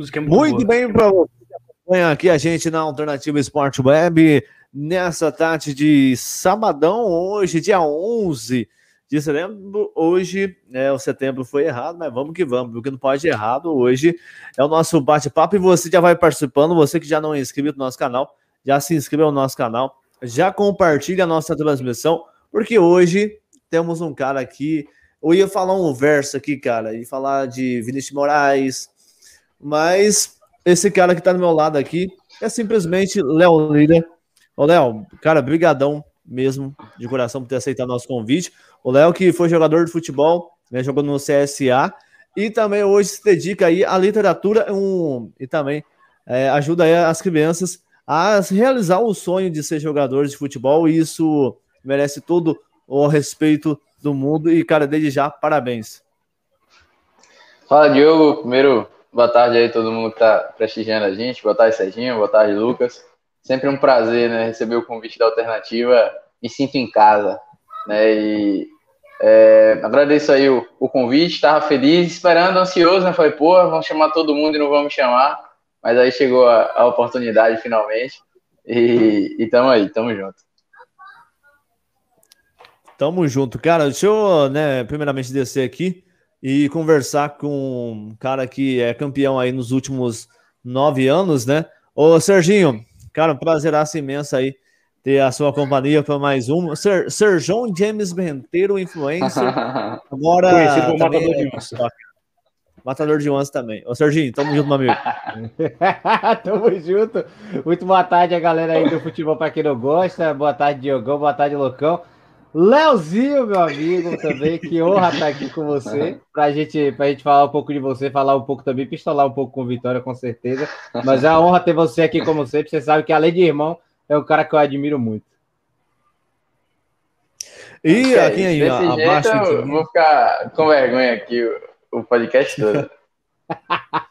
Música é muito, muito bem para você acompanha aqui a gente na Alternativa Esporte Web nessa tarde de sabadão, hoje, dia 11 de setembro. Hoje, é, o setembro foi errado, mas vamos que vamos, porque não pode ir errado. Hoje é o nosso bate-papo e você já vai participando. Você que já não é inscrito no nosso canal, já se inscreva no nosso canal, já compartilha a nossa transmissão, porque hoje temos um cara aqui. Eu ia falar um verso aqui, cara, e falar de Vinícius Moraes, mas esse cara que tá do meu lado aqui é simplesmente Léo Lira. Ô, Léo, cara, brigadão mesmo, de coração, por ter aceitado nosso convite. O Léo, que foi jogador de futebol, né, jogou no CSA, e também hoje se dedica aí à literatura um, e também é, ajuda aí as crianças a realizar o sonho de ser jogadores de futebol, e isso merece todo o respeito do mundo, e, cara, desde já, parabéns. Fala, Diogo. Primeiro, boa tarde aí todo mundo que está prestigiando a gente. Boa tarde, Serginho. Boa tarde, Lucas. Sempre um prazer, né, receber o convite da Alternativa. Me sinto em casa, né, e é, agradeço aí o, o convite, estava feliz, esperando, ansioso, né, falei, pô, vamos chamar todo mundo e não vamos chamar, mas aí chegou a, a oportunidade finalmente, e, e tamo aí, tamo junto. Tamo junto, cara, deixa eu, né, primeiramente descer aqui, e conversar com um cara que é campeão aí nos últimos nove anos, né? Ô, Serginho, cara, um prazeraço imenso aí ter a sua companhia para mais um. Ser, Ser João James Benteiro, influencer. Agora. Conhecido como Matador de Onça. Matador de Onça também. Ô, Serginho, tamo junto, meu amigo. tamo junto. Muito boa tarde a galera aí do futebol para quem não gosta. Boa tarde, Diogão. Boa tarde, Loucão. Leozinho, meu amigo, também, que honra estar aqui com você, pra gente, pra gente falar um pouco de você, falar um pouco também, pistolar um pouco com Vitória, com certeza. Mas é uma honra ter você aqui como sempre. Você sabe que, além de irmão, é um cara que eu admiro muito. E é, aqui aí, abaixo. Jeito, eu vou ficar com vergonha aqui o, o podcast todo.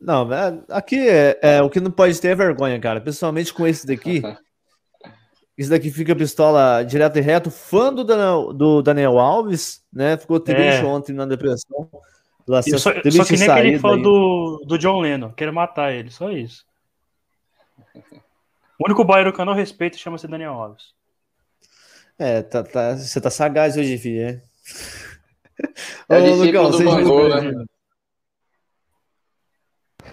Não, é, aqui é, é, o que não pode ter é vergonha, cara. Pessoalmente com esse daqui, esse daqui fica pistola direto e reto. Fã do Daniel, do Daniel Alves, né? Ficou triste é. ontem na depressão. Só, só, que nem aquele fã do, do John Lennon, quer matar ele, só isso. O único bairro que eu não respeito chama-se Daniel Alves. É, tá, tá, você tá sagaz hoje, filho, é? É Ô, Lucão, do Bangu, né?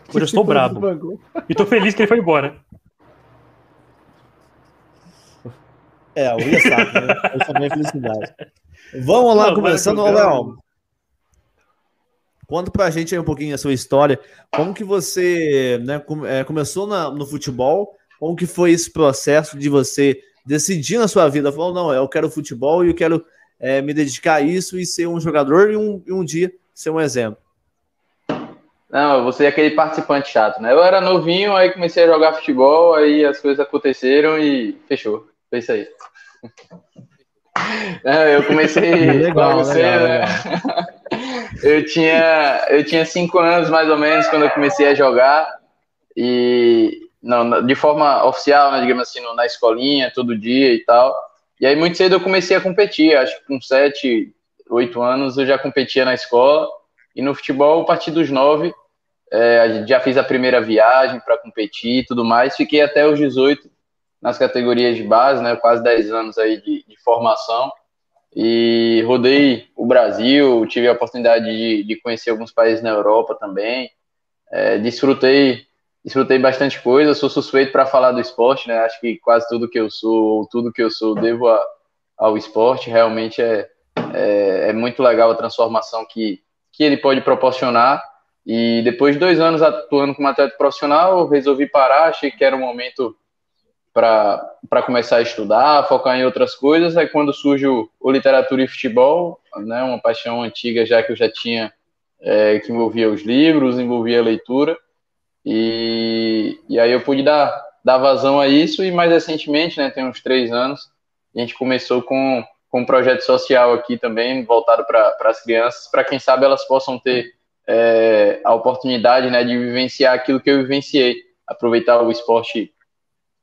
Hoje eu estou brabo. E tô feliz que ele foi embora. É, o William sabe, né? Eu também felicidade. Vamos lá, Não, começando, Léo. Conta pra gente aí um pouquinho a sua história. Como que você né, é, começou na, no futebol? Como que foi esse processo de você decidir na sua vida? Falou, não, eu quero futebol e eu quero é, me dedicar a isso e ser um jogador e um, e um dia ser um exemplo. Não, você é aquele participante chato, né? Eu era novinho, aí comecei a jogar futebol, aí as coisas aconteceram e fechou. Foi isso aí. eu comecei legal, você, legal, né? Legal. eu tinha eu tinha cinco anos mais ou menos quando eu comecei a jogar e não de forma oficial, né, digamos assim, na escolinha todo dia e tal. E aí muito cedo eu comecei a competir, acho que com sete, oito anos eu já competia na escola e no futebol a partir dos nove é, já fiz a primeira viagem para competir e tudo mais. Fiquei até os 18 nas categorias de base, né? Quase 10 anos aí de, de formação. E rodei o Brasil, tive a oportunidade de, de conhecer alguns países na Europa também. É, desfrutei, desfrutei bastante coisa. Sou suspeito para falar do esporte, né? Acho que quase tudo que eu sou, tudo que eu sou, devo a, ao esporte. Realmente é, é, é muito legal a transformação que, que ele pode proporcionar e depois de dois anos atuando como atleta profissional, resolvi parar, achei que era o momento para começar a estudar, focar em outras coisas. Aí quando surge o, o literatura e futebol, né, uma paixão antiga já que eu já tinha, é, que envolvia os livros, envolvia a leitura. E, e aí eu pude dar, dar vazão a isso e mais recentemente, né, tem uns três anos, a gente começou com, com um projeto social aqui também, voltado para as crianças, para quem sabe elas possam ter é, a oportunidade né, de vivenciar aquilo que eu vivenciei, aproveitar o esporte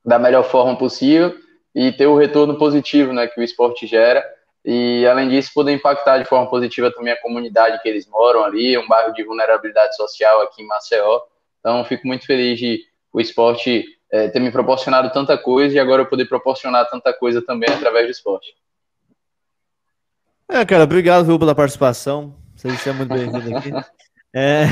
da melhor forma possível e ter o retorno positivo né, que o esporte gera e além disso poder impactar de forma positiva também a comunidade que eles moram ali, um bairro de vulnerabilidade social aqui em Maceió. Então fico muito feliz de o esporte é, ter me proporcionado tanta coisa e agora eu poder proporcionar tanta coisa também através do esporte. É, cara, obrigado viu, pela participação. Você é muito bem-vindo aqui. É...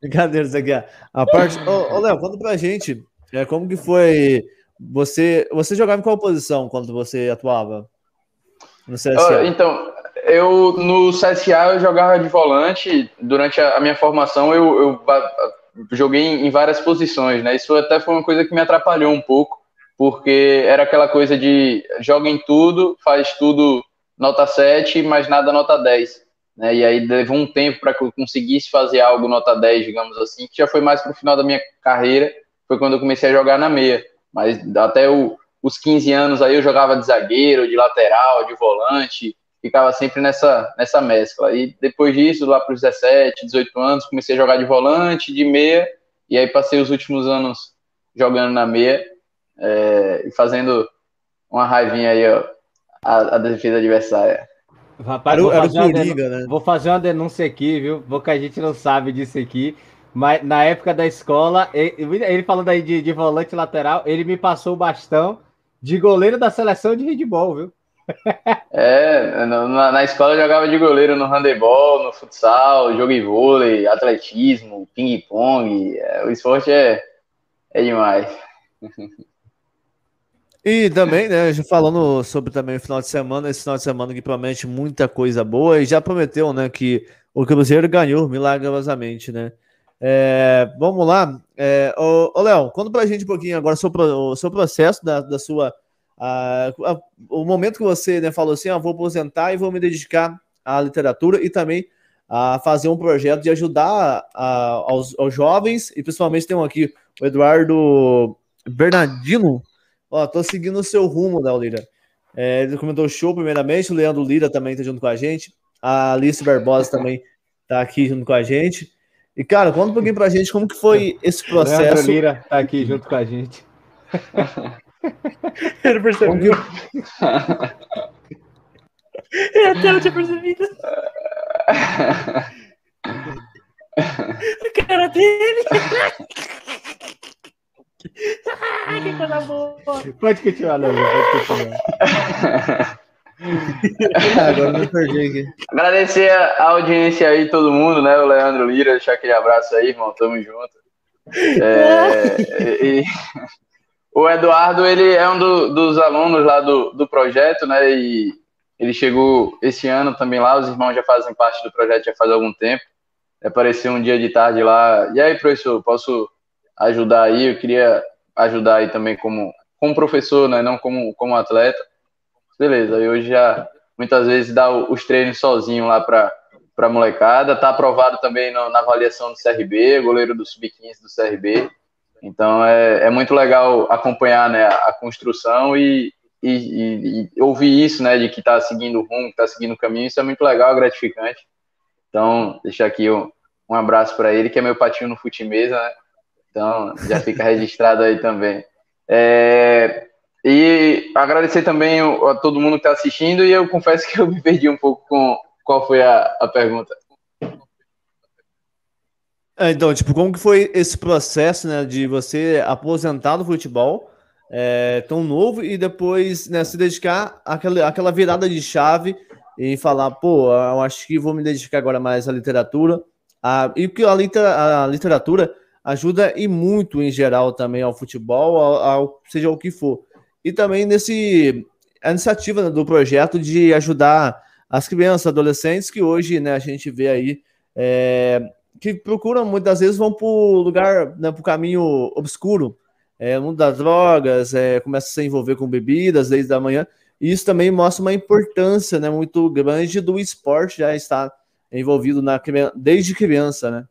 Brincadeira, isso aqui. A parte. Ô, ô Léo, conta pra gente é, como que foi. Você, você jogava em qual posição quando você atuava? No CSA? Então, eu no CSA eu jogava de volante. Durante a, a minha formação eu, eu, joguei em várias posições, né? Isso até foi uma coisa que me atrapalhou um pouco, porque era aquela coisa de joga em tudo, faz tudo nota 7, mas nada nota 10. Né? E aí levou um tempo para que eu conseguisse fazer algo nota 10, digamos assim, que já foi mais para o final da minha carreira, foi quando eu comecei a jogar na meia. Mas até o, os 15 anos aí eu jogava de zagueiro, de lateral, de volante, ficava sempre nessa, nessa mescla. E depois disso, lá para os 17, 18 anos, comecei a jogar de volante, de meia, e aí passei os últimos anos jogando na meia é, e fazendo uma raivinha aí, ó, a, a defesa adversária. Rapaz, vou, fazer liga, né? vou fazer uma denúncia aqui, viu? Porque a gente não sabe disso aqui. Mas na época da escola, ele, ele falando aí de, de volante lateral, ele me passou o bastão de goleiro da seleção de handball, viu? É, na, na, escola eu jogava de goleiro no handebol, no futsal, joguei vôlei, atletismo, ping-pong. É, o esporte é, é demais. E também, né, já falando sobre também o final de semana, esse final de semana que promete muita coisa boa e já prometeu, né, que o Cruzeiro ganhou milagrosamente, né? É, vamos lá. É, ô, ô Léo, conta pra gente um pouquinho agora sobre o seu processo da, da sua. A, a, o momento que você né, falou assim: ah, vou aposentar e vou me dedicar à literatura e também a fazer um projeto de ajudar a, aos, aos, jovens, e principalmente tem um aqui, o Eduardo Bernardino, Ó, tô seguindo o seu rumo, né, Lira? É, ele comentou show, primeiramente. O Leandro Lira também tá junto com a gente. A Alice Barbosa também tá aqui junto com a gente. E, cara, conta um pouquinho pra gente como que foi esse processo. Leandro Lira tá aqui junto com a gente. Ele percebeu. Eu até não tinha percebido. A cara dele. que coisa boa. Pode continuar, Léo. Pode continuar. Agora me perdi aqui. Agradecer a audiência aí, todo mundo, né? O Leandro Lira, deixar aquele abraço aí, irmão. Tamo junto. É, e, o Eduardo, ele é um do, dos alunos lá do, do projeto, né? E ele chegou esse ano também lá. Os irmãos já fazem parte do projeto já faz algum tempo. Apareceu um dia de tarde lá. E aí, professor, posso ajudar aí, eu queria ajudar aí também como, como professor, né, não como, como atleta. Beleza, e hoje já muitas vezes dá os treinos sozinho lá para para molecada, tá aprovado também no, na avaliação do CRB, goleiro do sub-15 do CRB. Então é, é muito legal acompanhar né, a construção e, e, e, e ouvir isso, né, de que está seguindo o rumo, que está seguindo o caminho, isso é muito legal, gratificante. Então, deixar aqui um, um abraço para ele, que é meu patinho no fute mesa, né? Então, já fica registrado aí também. É, e agradecer também a todo mundo que está assistindo, e eu confesso que eu me perdi um pouco com qual foi a, a pergunta. É, então, tipo, como que foi esse processo, né, de você aposentar do futebol é, tão novo e depois né, se dedicar àquela, àquela virada de chave e falar, pô, eu acho que vou me dedicar agora mais à literatura. A, e que a, litera, a literatura ajuda e muito em geral também ao futebol, ao, ao, seja o que for. E também nesse a iniciativa né, do projeto de ajudar as crianças, adolescentes que hoje né, a gente vê aí é, que procuram muitas vezes vão para o lugar, né, para o caminho obscuro, é, mundo das drogas, é, começa a se envolver com bebidas desde a manhã. E isso também mostra uma importância né, muito grande do esporte já estar envolvido na, desde criança, né?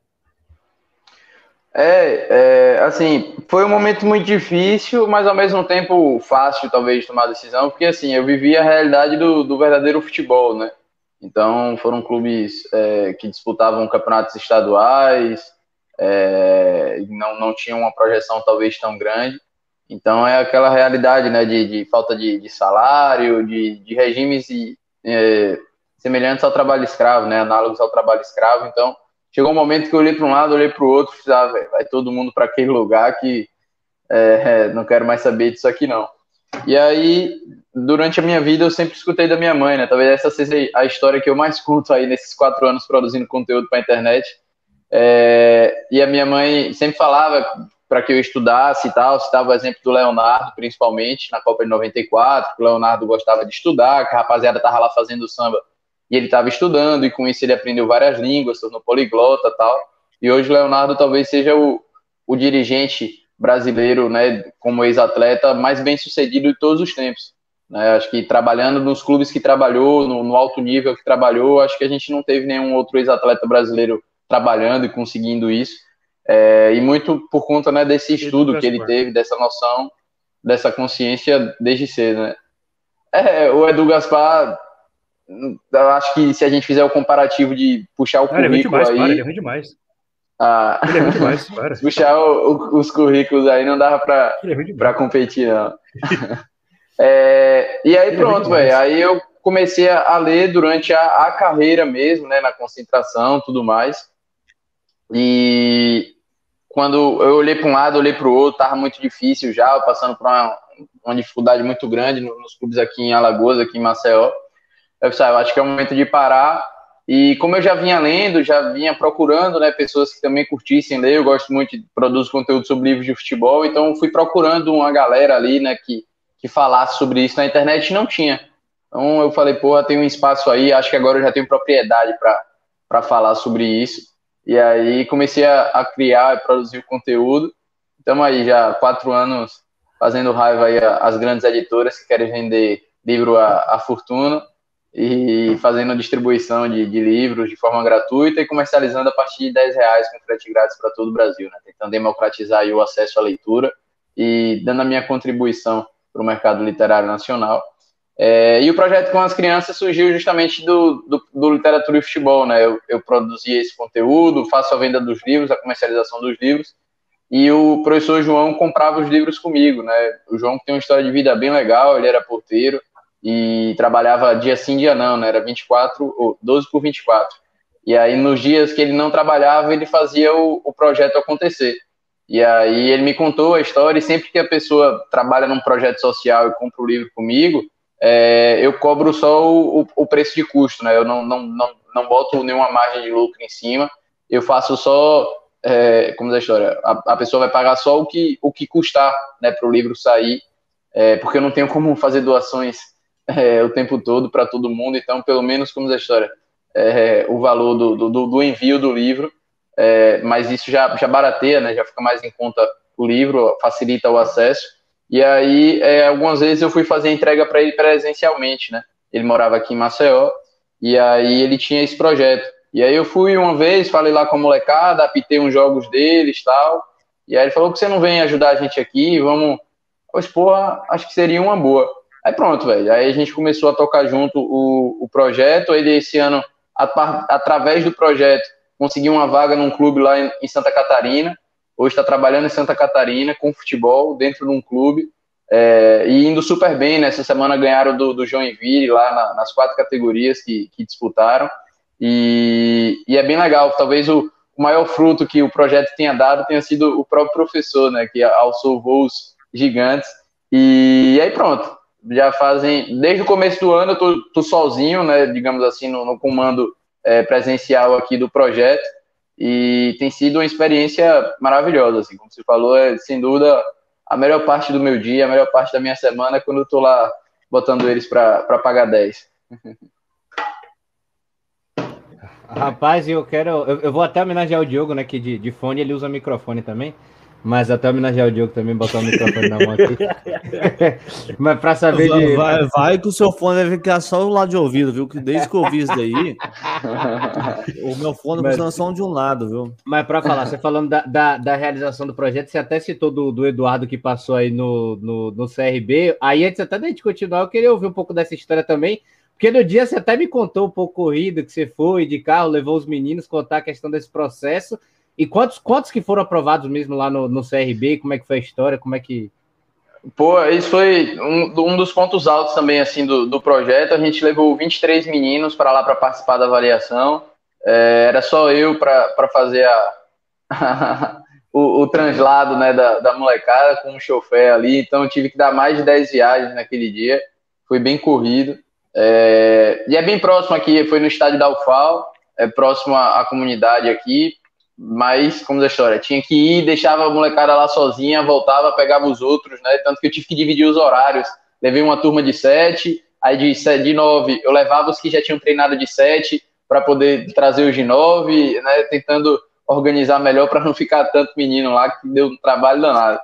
É, é, assim, foi um momento muito difícil, mas ao mesmo tempo fácil, talvez, tomar decisão, porque, assim, eu vivi a realidade do, do verdadeiro futebol, né? Então, foram clubes é, que disputavam campeonatos estaduais, é, não, não tinham uma projeção talvez tão grande. Então, é aquela realidade, né, de, de falta de, de salário, de, de regimes e, é, semelhantes ao trabalho escravo, né, análogos ao trabalho escravo. Então, chegou um momento que eu olhei para um lado, olhei para o outro, e ah, vai todo mundo para aquele lugar que é, é, não quero mais saber disso aqui não. E aí, durante a minha vida, eu sempre escutei da minha mãe, né? Talvez essa seja a história que eu mais conto aí nesses quatro anos produzindo conteúdo para a internet. É, e a minha mãe sempre falava para que eu estudasse e tal, citava o exemplo do Leonardo, principalmente, na Copa de 94, que o Leonardo gostava de estudar, que a rapaziada estava lá fazendo samba e ele estava estudando, e com isso ele aprendeu várias línguas, tornou poliglota tal. E hoje o Leonardo talvez seja o, o dirigente brasileiro, né, como ex-atleta, mais bem sucedido de todos os tempos. Né? Acho que trabalhando nos clubes que trabalhou, no, no alto nível que trabalhou, acho que a gente não teve nenhum outro ex-atleta brasileiro trabalhando e conseguindo isso. É, e muito por conta né, desse estudo que ele teve, dessa noção, dessa consciência desde cedo. Né? É, o Edu Gaspar, eu acho que se a gente fizer o comparativo de puxar o Cara, currículo ele é demais, aí... Para, ele é demais. Ah, ele é demais, para. puxar o, o, os currículos aí não dava para é competir, não. é, e aí ele é pronto, é velho. Aí eu comecei a, ler durante a, a carreira mesmo, né, na concentração tudo mais. E quando eu olhei para um lado, olhei para o outro, tava muito difícil já, passando por uma, uma dificuldade muito grande nos clubes aqui em Alagoas, aqui em Maceió. Eu, sabe, acho que é o momento de parar. E como eu já vinha lendo, já vinha procurando né, pessoas que também curtissem ler, eu gosto muito de produzir conteúdo sobre livros de futebol, então fui procurando uma galera ali né, que, que falasse sobre isso na internet e não tinha. Então eu falei, pô, tem um espaço aí, acho que agora eu já tenho propriedade para falar sobre isso. E aí comecei a, a criar e produzir o conteúdo. Estamos aí já quatro anos fazendo raiva aí às grandes editoras que querem vender livro à, à fortuna e fazendo distribuição de, de, livros de forma gratuita e comercializando a partir de 10 reais com frete grátis para todo o Brasil, né? tentando democratizar o acesso à leitura e dando a minha contribuição para o mercado literário nacional. É, e o projeto com as crianças surgiu justamente do, do, do literatura e futebol, né? Eu, eu produzi esse conteúdo, faço a venda dos livros, a comercialização dos livros, e o professor João comprava os livros comigo, né? O João tem uma história de vida bem legal, ele era porteiro e trabalhava dia sim, dia não, né? Era 24 ou 12 por 24. E aí, nos dias que ele não trabalhava, ele fazia o, o projeto acontecer. E aí, ele me contou a história, e sempre que a pessoa trabalha num projeto social e compra o livro comigo, é, eu cobro só o, o, preço de custo, né? Eu não, não, não, não boto nenhuma margem de lucro em cima, eu faço só, é, como diz a história, a, a, pessoa vai pagar só o que, o que custar né, para o livro sair, é, porque eu não tenho como fazer doações é, o tempo todo para todo mundo, então pelo menos, como diz a história, é, o valor do, do, do, envio do livro, é, mas isso já, já barateia, né? Já fica mais em conta o livro, facilita o acesso, e aí, é, algumas vezes eu fui fazer entrega para ele presencialmente, né? Ele morava aqui em Maceió, e aí ele tinha esse projeto. E aí eu fui uma vez, falei lá com a molecada, apitei uns jogos deles tal. E aí ele falou que você não vem ajudar a gente aqui, vamos. Pois, porra, acho que seria uma boa. Aí pronto, velho. Aí a gente começou a tocar junto o, o projeto. Ele, esse ano, a, através do projeto, conseguiu uma vaga num clube lá em, em Santa Catarina. Hoje está trabalhando em Santa Catarina com futebol dentro de um clube é, e indo super bem. Né? semana ganharam do, do Joinville lá na, nas quatro categorias que, que disputaram. E, e, é bem legal. Talvez o, o, maior fruto que o projeto tenha dado tenha sido o próprio professor, né, que alçou voos gigantes. E, e aí pronto. Já fazem. Desde o começo do ano eu tô, tô sozinho, né, digamos assim, no, no comando é, presencial aqui do projeto e tem sido uma experiência maravilhosa, assim, como você falou, é sem dúvida a melhor parte do meu dia, a melhor parte da minha semana é quando eu tô lá botando eles para pagar 10. Rapaz, eu quero. Eu, eu, vou até homenagear o Diogo, né? Que de, de fone ele usa microfone também. Mas até homenagear o Diogo também, botar o microfone na mão aqui. Mas para saber de. Vai, vai que o seu fone vai ficar só do lado de ouvido, viu? Que desde que eu vi isso daí, o meu fone mas, funciona só de um lado, viu? Mas para falar, você falando da, da, da, realização do projeto, você até citou do, do Eduardo que passou aí no, no, no CRB. Aí antes até da gente continuar, eu queria ouvir um pouco dessa história também. Porque no dia você até me contou um pouco corrida que você foi de carro, levou os meninos, contar a questão desse processo. E quantos, quantos que foram aprovados mesmo lá no, no CRB? Como é que foi a história? Como é que. Pô, isso foi um, um dos pontos altos também, assim, do, do projeto. A gente levou 23 meninos para lá para participar da avaliação. É, era só eu para fazer a, o, o, translado né, da, da molecada com um chofer ali. Então, eu tive que dar mais de 10 viagens naquele dia. Foi bem corrido. É, e é bem próximo aqui, foi no estádio da UFAL, é próximo à, à comunidade aqui. Mas, como da história, tinha que ir, deixava a molecada lá sozinha, voltava, pegava os outros, né? Tanto que eu tive que dividir os horários. Levei uma turma de sete, aí de, de nove eu levava os que já tinham treinado de sete para poder trazer os de nove, né? Tentando organizar melhor para não ficar tanto menino lá, que deu um trabalho danado.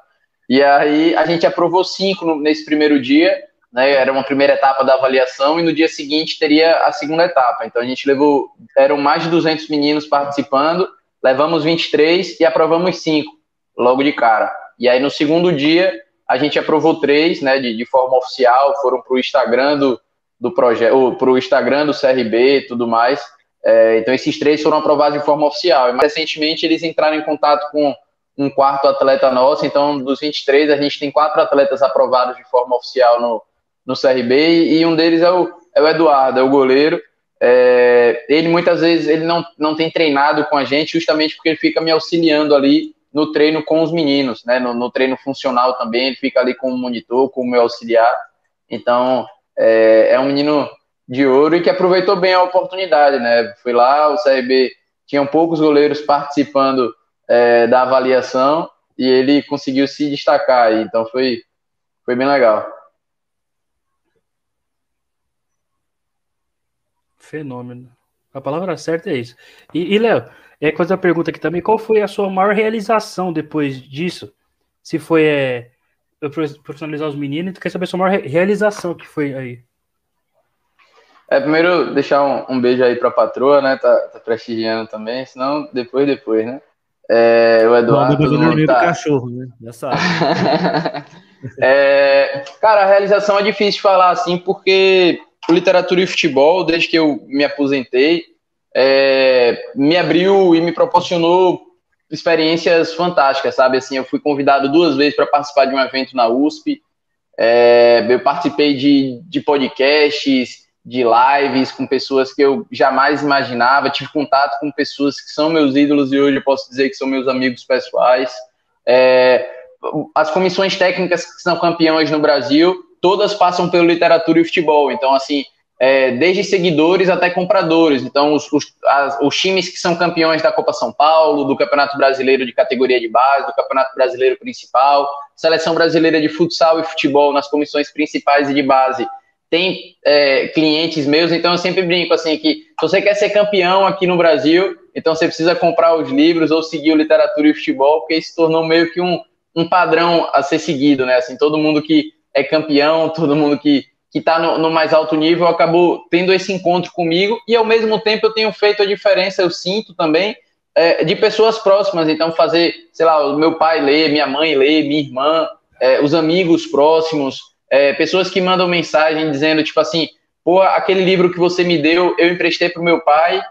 E aí a gente aprovou cinco nesse primeiro dia, né? Era uma primeira etapa da avaliação e no dia seguinte teria a segunda etapa. Então a gente levou, eram mais de 200 meninos participando levamos 23 e aprovamos 5 logo de cara. E aí no segundo dia a gente aprovou três, né, de, de forma oficial, foram para o Instagram do, do projeto, para o Instagram do CRB e tudo mais. É, então esses três foram aprovados de forma oficial. E mais recentemente eles entraram em contato com um quarto atleta nosso, então dos 23 a gente tem quatro atletas aprovados de forma oficial no, no CRB e um deles é o, é o Eduardo, é o goleiro. É, ele muitas vezes ele não, não tem treinado com a gente justamente porque ele fica me auxiliando ali no treino com os meninos, né? No, no treino funcional também, ele fica ali com o monitor, com o meu auxiliar. Então, é, é, um menino de ouro e que aproveitou bem a oportunidade, né? Foi lá, o CRB tinha poucos goleiros participando é, da avaliação e ele conseguiu se destacar. Então, foi, foi bem legal. Fenômeno. A palavra certa é isso. E, e Léo, é coisa a pergunta aqui também: qual foi a sua maior realização depois disso? Se foi é, profissionalizar os meninos, tu quer saber a sua maior realização que foi aí? É, primeiro deixar um, um beijo aí pra patroa, né? Tá, tá, prestigiando também, senão depois, depois, né? É, o Eduardo. Não, dormir tá... cachorro, né? Já sabe. é, cara, a realização é difícil de falar assim, porque literatura e futebol, desde que eu me aposentei, é, me abriu e me proporcionou experiências fantásticas, sabe? Assim, eu fui convidado duas vezes para participar de um evento na USP, é, eu participei de, de podcasts, de lives com pessoas que eu jamais imaginava, tive contato com pessoas que são meus ídolos e hoje eu posso dizer que são meus amigos pessoais. É, as comissões técnicas que são campeões no Brasil todas passam pelo literatura e futebol. Então, assim, é, desde seguidores até compradores. Então, os, os, as, os, times que são campeões da Copa São Paulo, do Campeonato Brasileiro de categoria de base, do Campeonato Brasileiro Principal, Seleção Brasileira de Futsal e Futebol nas comissões principais e de base, tem é, clientes meus. Então, eu sempre brinco assim que se você quer ser campeão aqui no Brasil, então você precisa comprar os livros ou seguir o Literatura e Futebol, porque isso tornou meio que um, um padrão a ser seguido, né? Assim, todo mundo que é campeão, todo mundo que que está no, no, mais alto nível acabou tendo esse encontro comigo. E ao mesmo tempo eu tenho feito a diferença, eu sinto também é, de pessoas próximas, então fazer, sei lá, o meu pai ler, minha mãe ler, minha irmã, é, os amigos próximos, é, pessoas que mandam mensagem dizendo tipo assim, pô, aquele livro que você me deu, eu emprestei para o meu pai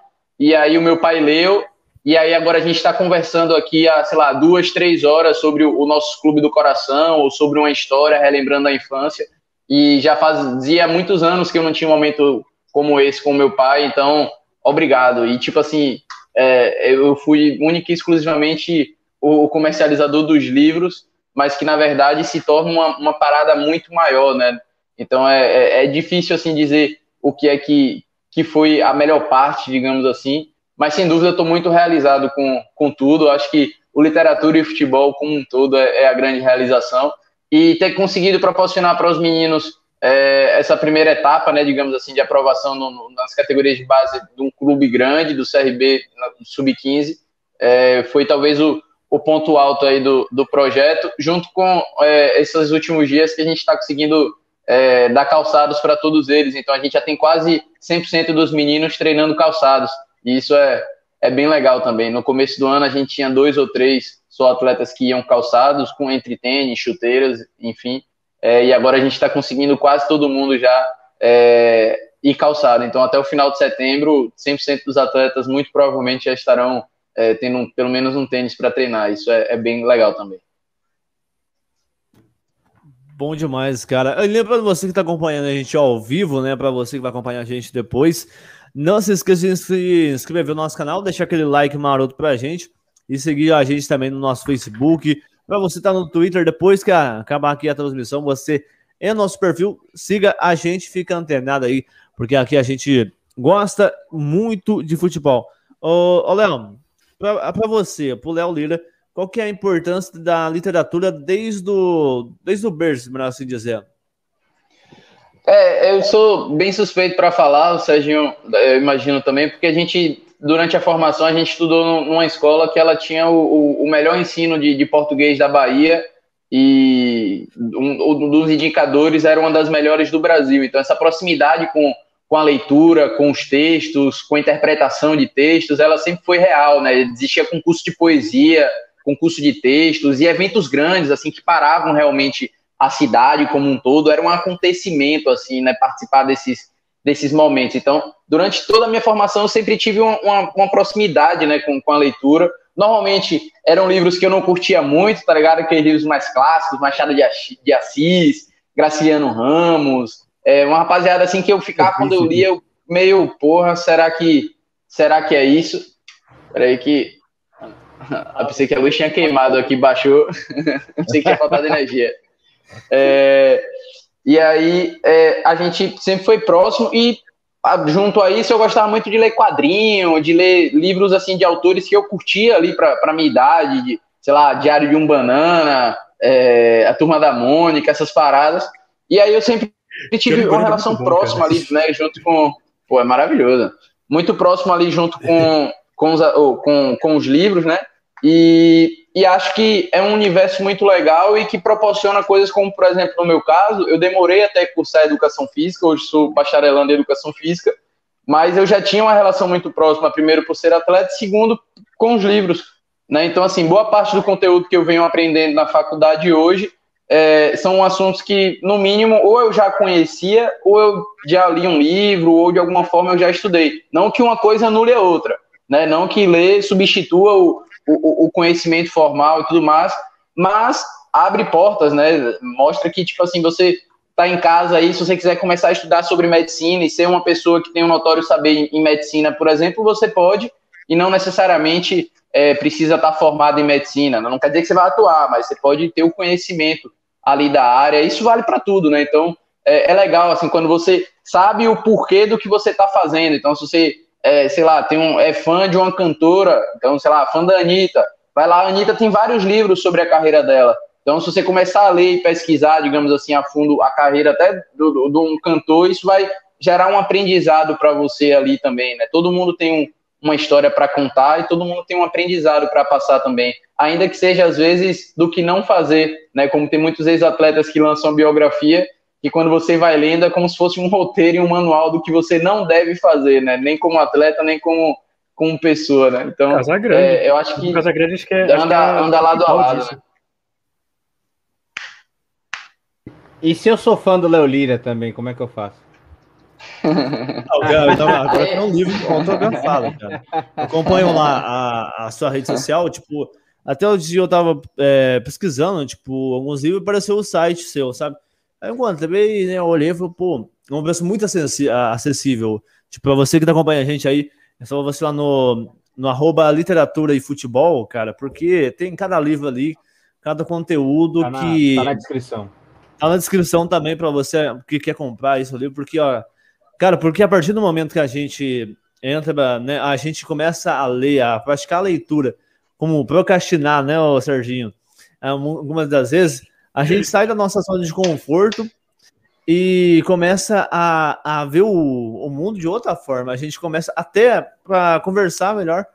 e aí o meu pai leu e aí agora a gente está conversando aqui há, sei lá, duas, três horas sobre o, nosso clube do coração ou sobre uma história, relembrando a infância. E já fazia muitos anos que eu não tinha um momento como esse com meu pai, então, obrigado. E tipo assim, é, eu fui única e exclusivamente o comercializador dos livros, mas que na verdade se torna uma, uma parada muito maior, né? Então é, é, é difícil assim dizer o que é que, que foi a melhor parte, digamos assim, mas sem dúvida estou muito realizado com, com tudo. Acho que o literatura e o futebol como um todo é, é a grande realização e ter conseguido proporcionar para os meninos é, essa primeira etapa, né, digamos assim, de aprovação no, no, nas categorias de base de um clube grande, do CRB sub-15, é, foi talvez o, o ponto alto aí do, do projeto, junto com é, esses últimos dias que a gente está conseguindo é, dar calçados para todos eles. Então a gente já tem quase 100% dos meninos treinando calçados. E isso é, é bem legal também. No começo do ano a gente tinha dois ou três só atletas que iam calçados, com entre tênis, chuteiras, enfim. É, e agora a gente está conseguindo quase todo mundo já é, ir calçado. Então até o final de setembro, 100% dos atletas muito provavelmente já estarão é, tendo um, pelo menos um tênis para treinar. Isso é, é bem legal também. Bom demais, cara. Lembrando você que está acompanhando a gente ao vivo, né? Para você que vai acompanhar a gente depois, não se esqueça de se inscrever no nosso canal, deixar aquele like maroto pra gente e seguir a gente também no nosso Facebook. Para você estar tá no Twitter, depois que acabar aqui a transmissão, você é nosso perfil, siga a gente, fica antenado aí, porque aqui a gente gosta muito de futebol. Ô, ô Léo, para você, pro Léo Lira, qual que é a importância da literatura desde o, desde o berço, melhor assim dizer? É, eu sou bem suspeito para falar, o Serginho, eu imagino também, porque a gente, durante a formação, a gente estudou numa escola que ela tinha o, o melhor ensino de, de, português da Bahia e um, um, dos indicadores era uma das melhores do Brasil. Então, essa proximidade com, com a leitura, com os textos, com a interpretação de textos, ela sempre foi real, né? Existia concurso de poesia, concurso de textos e eventos grandes, assim, que paravam realmente a cidade como um todo, era um acontecimento, assim, né, participar desses, desses momentos. Então, durante toda a minha formação, eu sempre tive uma, uma, uma proximidade, né, com, com a leitura. Normalmente, eram livros que eu não curtia muito, tá ligado? Aqueles livros mais clássicos, Machado de Assis, Graciliano Ramos, é, uma rapaziada, assim, que eu ficava, quando eu lia, eu meio, porra, será que, será que é isso? Peraí que... Eu pensei que a luz tinha queimado aqui, baixou. pensei que tinha faltado energia. É, e aí é, a gente sempre foi próximo e junto a isso eu gostava muito de ler quadrinho, de ler livros assim de autores que eu curtia ali para minha idade, de, sei lá, Diário de um Banana, é, a Turma da Mônica, essas paradas. E aí eu sempre tive uma relação bom, próxima cara. ali, né, junto com, pô, é maravilhoso, muito próximo ali junto com com os, com, com os livros, né? E e acho que é um universo muito legal e que proporciona coisas como, por exemplo, no meu caso, eu demorei até cursar educação física, hoje sou bacharelando em educação física, mas eu já tinha uma relação muito próxima, primeiro por ser atleta, segundo com os livros. Né? Então, assim, boa parte do conteúdo que eu venho aprendendo na faculdade hoje é, são assuntos que, no mínimo, ou eu já conhecia, ou eu já li um livro, ou de alguma forma eu já estudei. Não que uma coisa anule a outra, né? não que ler substitua o, o, o conhecimento formal e tudo mais, mas abre portas, né? Mostra que, tipo assim, você tá em casa aí, se você quiser começar a estudar sobre medicina e ser uma pessoa que tem um notório saber em, medicina, por exemplo, você pode, e não necessariamente é, precisa estar tá formado em medicina. Não quer dizer que você vai atuar, mas você pode ter o conhecimento ali da área. Isso vale para tudo, né? Então, é, é, legal, assim, quando você sabe o porquê do que você está fazendo. Então, se você é, sei lá, tem um, é fã de uma cantora, então, sei lá, fã da Anitta, vai lá, a Anitta tem vários livros sobre a carreira dela. Então, se você começar a ler e pesquisar, digamos assim, a fundo a carreira até de um cantor, isso vai gerar um aprendizado para você ali também, né? Todo mundo tem um, uma história para contar e todo mundo tem um aprendizado para passar também, ainda que seja às vezes do que não fazer, né? Como tem muitos ex-atletas que lançam biografia que quando você vai lendo é como se fosse um roteiro e um manual do que você não deve fazer, né? Nem como atleta, nem como, como pessoa, né? Então, Casa Grande. É, eu acho que Casa Grande acho que é, anda, que é anda lado a lado. Né? E se eu sou fã do Léo Lira também, como é que eu faço? então, agora tem um livro autografado, cara. Acompanham lá a, a sua rede social, tipo, até o dia eu tava é, pesquisando, tipo, alguns livros e apareceu o site seu, sabe? Aí eu encontrei, né, eu olhei e falei, pô, é um preço muito acessível. Tipo, pra você que tá acompanhando a gente aí, é só você lá no, no arroba literatura e futebol, cara, porque tem cada livro ali, cada conteúdo tá na, que. Tá na descrição. Tá na descrição também para você que quer comprar isso ali, porque, ó, cara, porque a partir do momento que a gente entra, né, a gente começa a ler, a praticar a leitura, como procrastinar, né, o Serginho? Algumas das vezes a gente sai da nossa zona de conforto e começa a, a ver o, o mundo de outra forma. A gente começa até para conversar melhor.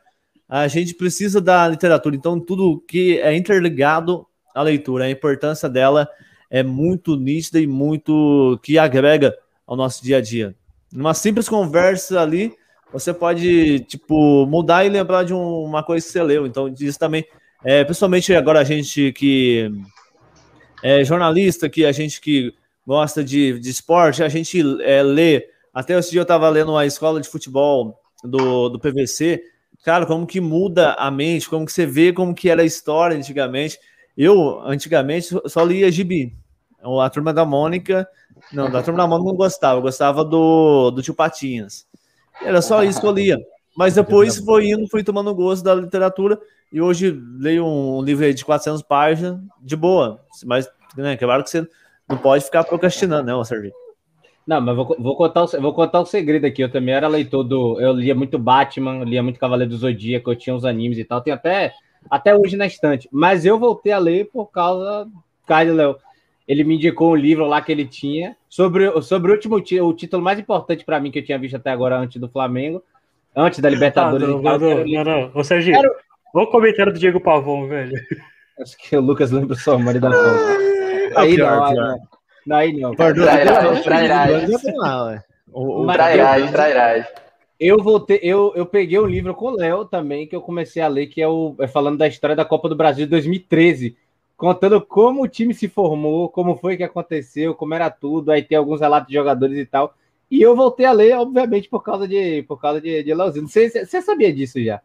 A gente precisa da literatura, então tudo que é interligado à leitura, a importância dela é muito nítida e muito que agrega ao nosso dia a dia. Numa simples conversa ali, você pode tipo mudar e lembrar de um, uma coisa que você leu. Então isso também, é, principalmente agora a gente que é, jornalista, que a gente que gosta de, de esporte, a gente é, lê. Até esse dia eu estava lendo uma escola de futebol do, do PVC. Cara, como que muda a mente, como que você vê como que era a história antigamente. Eu, antigamente, só lia gibi. A turma da Mônica. Não, da turma da Mônica não gostava, eu gostava do, do tio Patinhas. Era só isso que eu lia. Mas depois foi indo, fui tomando gosto da literatura e hoje leio um livro de 400 páginas de boa. Mas, né, claro que você não pode ficar procrastinando, né, Sérgio? Não, mas vou, vou, contar o, vou contar o segredo aqui. Eu também era leitor do. Eu lia muito Batman, lia muito Cavaleiro do Zodíaco, eu tinha uns animes e tal. Tem até, até hoje na estante. Mas eu voltei a ler por causa do Caio Léo. Ele me indicou um livro lá que ele tinha sobre, sobre o último o título mais importante para mim que eu tinha visto até agora antes do Flamengo, antes da Libertadores. Ah, não, não, não, não, não. Ô, Sérgio, era... olha o comentário do Diego Pavão, velho. Acho que o Lucas lembra só o marido da foto. É aí pior, não, pior. não, aí não. Trairagem. Eu voltei, eu, eu peguei um livro com o Léo também, que eu comecei a ler, que é o é falando da história da Copa do Brasil de 2013, contando como o time se formou, como foi que aconteceu, como era tudo, aí tem alguns relatos de jogadores e tal. E eu voltei a ler, obviamente, por causa de por causa de, de Leozinho. Sei, você sabia disso já?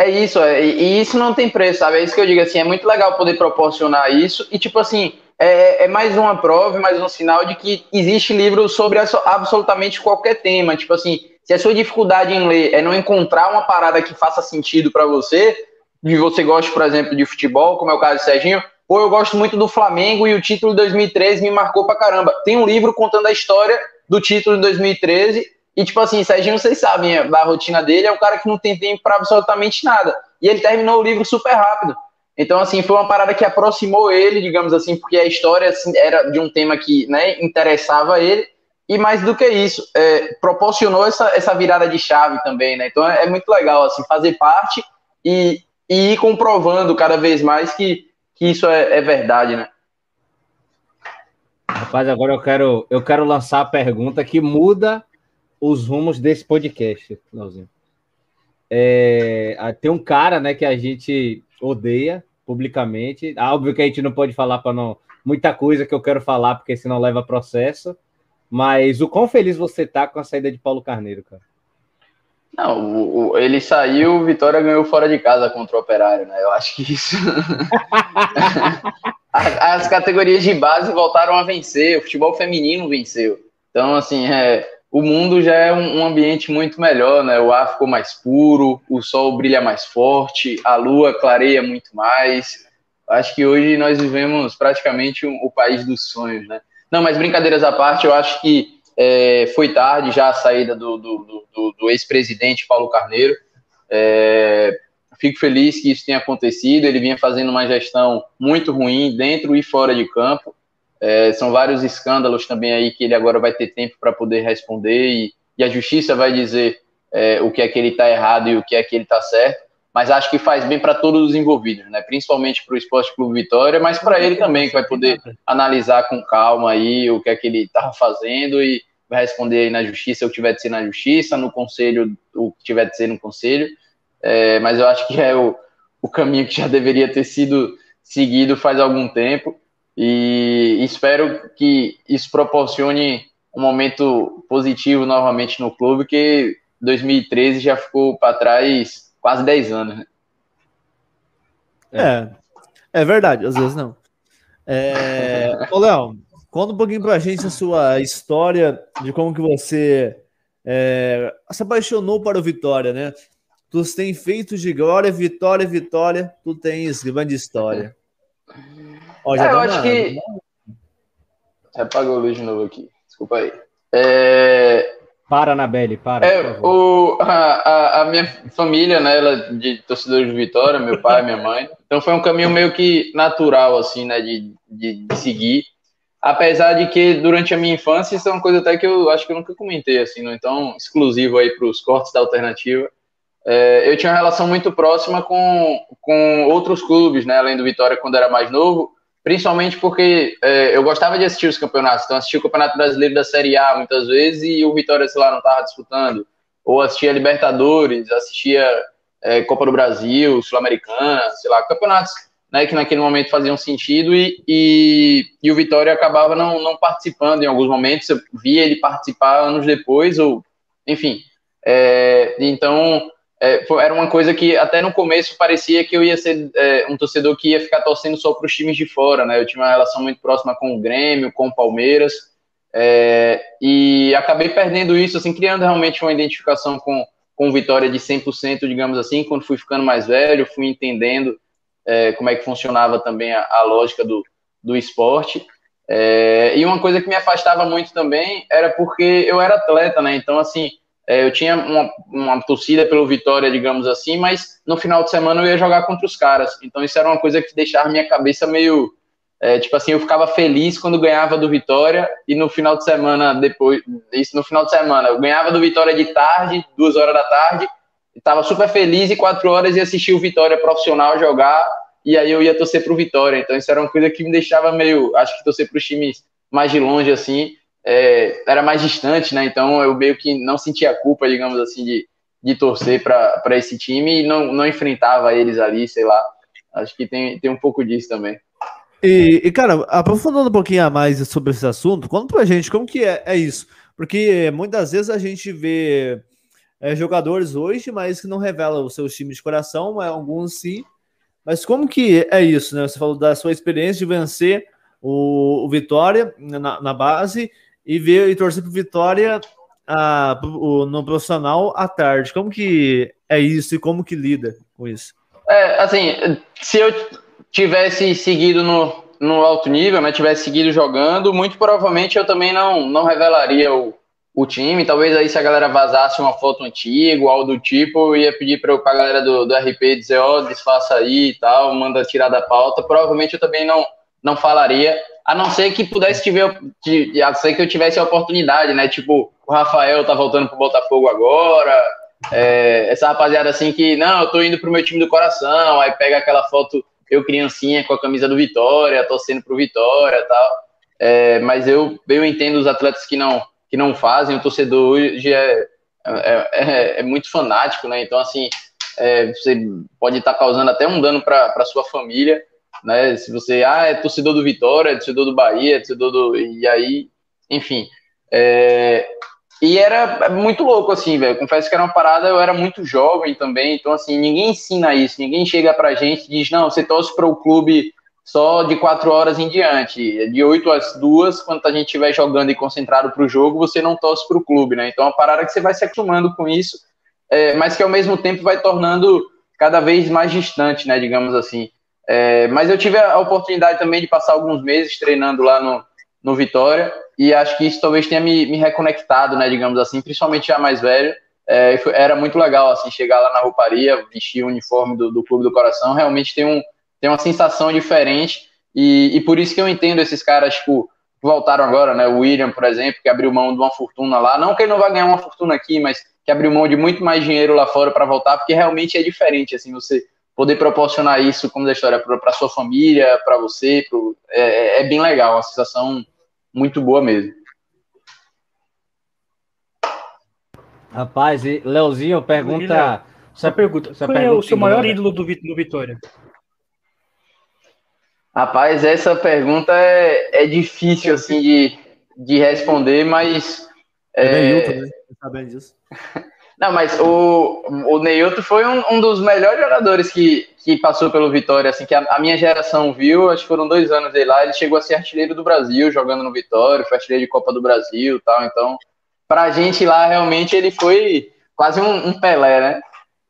É isso, é, e isso não tem preço, sabe? É isso que eu digo assim, é muito legal poder proporcionar isso, e tipo assim, é, é mais uma prova, mais um sinal de que existe livro sobre absolutamente qualquer tema. Tipo assim, se a sua dificuldade em ler é não encontrar uma parada que faça sentido para você, e você gosta, por exemplo, de futebol, como é o caso do Serginho, ou eu gosto muito do Flamengo e o título de 2013 me marcou pra caramba. Tem um livro contando a história do título de 2013 e, tipo assim, Serginho, vocês sabem é, da rotina dele, é um cara que não tem tempo para absolutamente nada. E ele terminou o livro super rápido. Então, assim, foi uma parada que aproximou ele, digamos assim, porque a história assim, era de um tema que né, interessava ele. E mais do que isso, é, proporcionou essa, essa virada de chave também, né? Então é, é muito legal, assim, fazer parte e, e ir comprovando cada vez mais que, que isso é, é verdade, né? Rapaz, agora eu quero, eu quero lançar a pergunta que muda os rumos desse podcast, Leozinho. É, tem um cara, né, que a gente odeia publicamente. Óbvio que a gente não pode falar para não muita coisa que eu quero falar, porque senão leva processo. Mas o quão feliz você tá com a saída de Paulo Carneiro, cara? Não, o, o, ele saiu, Vitória ganhou fora de casa contra o Operário, né? Eu acho que isso. as, as, categorias de base voltaram a vencer, o futebol feminino venceu. Então, assim, é, o mundo já é um, um, ambiente muito melhor, né? O ar ficou mais puro, o sol brilha mais forte, a lua clareia muito mais. Acho que hoje nós vivemos praticamente um, o país dos sonhos, né? Não, mas brincadeiras à parte, eu acho que é, foi tarde já a saída do, do, do, do ex-presidente Paulo Carneiro. É, fico feliz que isso tenha acontecido. Ele vinha fazendo uma gestão muito ruim dentro e fora de campo. É, são vários escândalos também aí que ele agora vai ter tempo para poder responder e, e, a justiça vai dizer é, o que é que ele está errado e o que é que ele está certo. Mas acho que faz bem para todos os envolvidos, né? Principalmente para o Esporte Clube Vitória, mas para ele também, que vai poder analisar com calma aí o que é que ele estava fazendo e vai responder aí na justiça o que tiver de ser na justiça, no conselho o que tiver de ser no conselho. É, mas eu acho que é o, o caminho que já deveria ter sido seguido faz algum tempo. E espero que isso proporcione um momento positivo novamente no clube, que 2013 já ficou para trás quase 10 anos. Né? É, é verdade, às vezes não. É... Ô, Léo, conta um pouquinho pra gente a sua história de como que você é, se apaixonou para o Vitória, né? Tu tem feito de glória, vitória, vitória, tu tens grande história. Ó, já é, eu acho que. Apagou o luz de novo aqui. Desculpa aí. É... Para, Anabelle, para. É, o, a, a, a, minha família, né, ela é de torcedores de Vitória, meu pai, minha mãe. Então foi um caminho meio que natural, assim, né, de, de, de, seguir. Apesar de que durante a minha infância, isso é uma coisa até que eu acho que eu nunca comentei, assim, não? então exclusivo aí para os cortes da alternativa. É, eu tinha uma relação muito próxima com, com outros clubes, né, além do Vitória quando era mais novo principalmente porque é, eu gostava de assistir os campeonatos, então assistia o Campeonato Brasileiro da Série A muitas vezes e o Vitória, sei lá, não estava disputando, ou assistia Libertadores, assistia é, Copa do Brasil, Sul-Americana, sei lá, campeonatos né, que naquele momento faziam sentido e, e, e, o Vitória acabava não, não participando em alguns momentos, eu via ele participar anos depois, ou enfim, é, então é, era uma coisa que até no começo parecia que eu ia ser é, um torcedor que ia ficar torcendo só para os times de fora, né? Eu tinha uma relação muito próxima com o Grêmio, com o Palmeiras, é, e acabei perdendo isso, assim, criando realmente uma identificação com, com Vitória de 100%, digamos assim, quando fui ficando mais velho, fui entendendo é, como é que funcionava também a, a lógica do, do esporte. É, e uma coisa que me afastava muito também era porque eu era atleta, né? Então, assim, é, eu tinha uma, uma torcida pelo Vitória, digamos assim, mas no final de semana eu ia jogar contra os caras. Então isso era uma coisa que deixava minha cabeça meio. É, tipo assim, eu ficava feliz quando ganhava do Vitória e no final de semana, depois. Isso no final de semana, eu ganhava do Vitória de tarde, duas horas da tarde, estava super feliz e quatro horas ia assistir o Vitória profissional jogar e aí eu ia torcer pro Vitória. Então isso era uma coisa que me deixava meio. Acho que torcer para os times mais de longe assim é, era mais distante, né? Então eu meio que não sentia culpa, digamos assim, de, de torcer para esse time e não, não enfrentava eles ali, sei lá. Acho que tem, tem um pouco disso também. E, e, cara, aprofundando um pouquinho a mais sobre esse assunto, conta pra gente como que é, é isso. Porque muitas vezes a gente vê é, jogadores hoje, mas que não revelam os seus times de coração, é, alguns sim. Mas como que é isso, né? Você falou da sua experiência de vencer o, o Vitória na, na base e ver e torcer para Vitória no profissional à tarde. Como que é isso e como que lida com isso? É, assim, se eu tivesse seguido no, no alto nível, né, tivesse seguido jogando, muito provavelmente eu também não, não revelaria o, o time. Talvez aí se a galera vazasse uma foto antiga, algo do tipo, eu ia pedir para a galera do, do RP dizer, ó, oh, desfaça aí e tal, manda tirar da pauta. Provavelmente eu também não, não falaria a não ser que pudesse tiver, a ser que eu tivesse a oportunidade, né? Tipo, o Rafael tá voltando pro Botafogo agora, é, essa rapaziada assim que, não, eu tô indo pro meu time do coração, aí pega aquela foto, eu criancinha com a camisa do Vitória, torcendo pro Vitória tal. É, mas eu, eu entendo os atletas que não, que não fazem, o torcedor hoje é, é, é, é muito fanático, né? Então, assim, é, você pode estar tá causando até um dano para sua família né? Se você, ah, é torcedor do Vitória, é torcedor do Bahia, é torcedor do. E aí, enfim. É... E era muito louco, assim, velho. Confesso que era uma parada, eu era muito jovem também, então, assim, ninguém ensina isso, ninguém chega pra gente e diz, não, você torce para o clube só de quatro horas em diante. De oito às duas, quando a gente estiver jogando e concentrado para o jogo, você não torce para o clube, né? Então, é uma parada que você vai se acostumando com isso, é, mas que ao mesmo tempo vai tornando cada vez mais distante, né? Digamos assim. É, mas eu tive a oportunidade também de passar alguns meses treinando lá no, no Vitória, e acho que isso talvez tenha me, me reconectado, né, digamos assim, principalmente já mais velho. É, foi, era muito legal, assim, chegar lá na rouparia, vestir o uniforme do, do Clube do Coração, realmente tem, um, tem uma sensação diferente, e, e por isso que eu entendo esses caras, tipo, voltaram agora, né, o William, por exemplo, que abriu mão de uma fortuna lá, não que ele não vai ganhar uma fortuna aqui, mas que abriu mão de muito mais dinheiro lá fora para voltar, porque realmente é diferente, assim, você poder proporcionar isso como da história para sua família, para você, pro, é, é, é, bem legal, uma sensação muito boa mesmo. Rapaz, e Leozinho pergunta. Só pergunta. Qual pergunta é o seu maior ídolo do, do Vitória? Rapaz, essa pergunta é, é difícil assim de, de responder, mas. É, é Neilton, né? Sabendo disso. Não, mas o, o Neilton foi um, um, dos melhores jogadores que, que passou pelo Vitória, assim, que a, a, minha geração viu, acho que foram dois anos dele lá, ele chegou a ser artilheiro do Brasil, jogando no Vitória, foi artilheiro de Copa do Brasil tal, então, pra gente lá, realmente, ele foi quase um, um Pelé, né?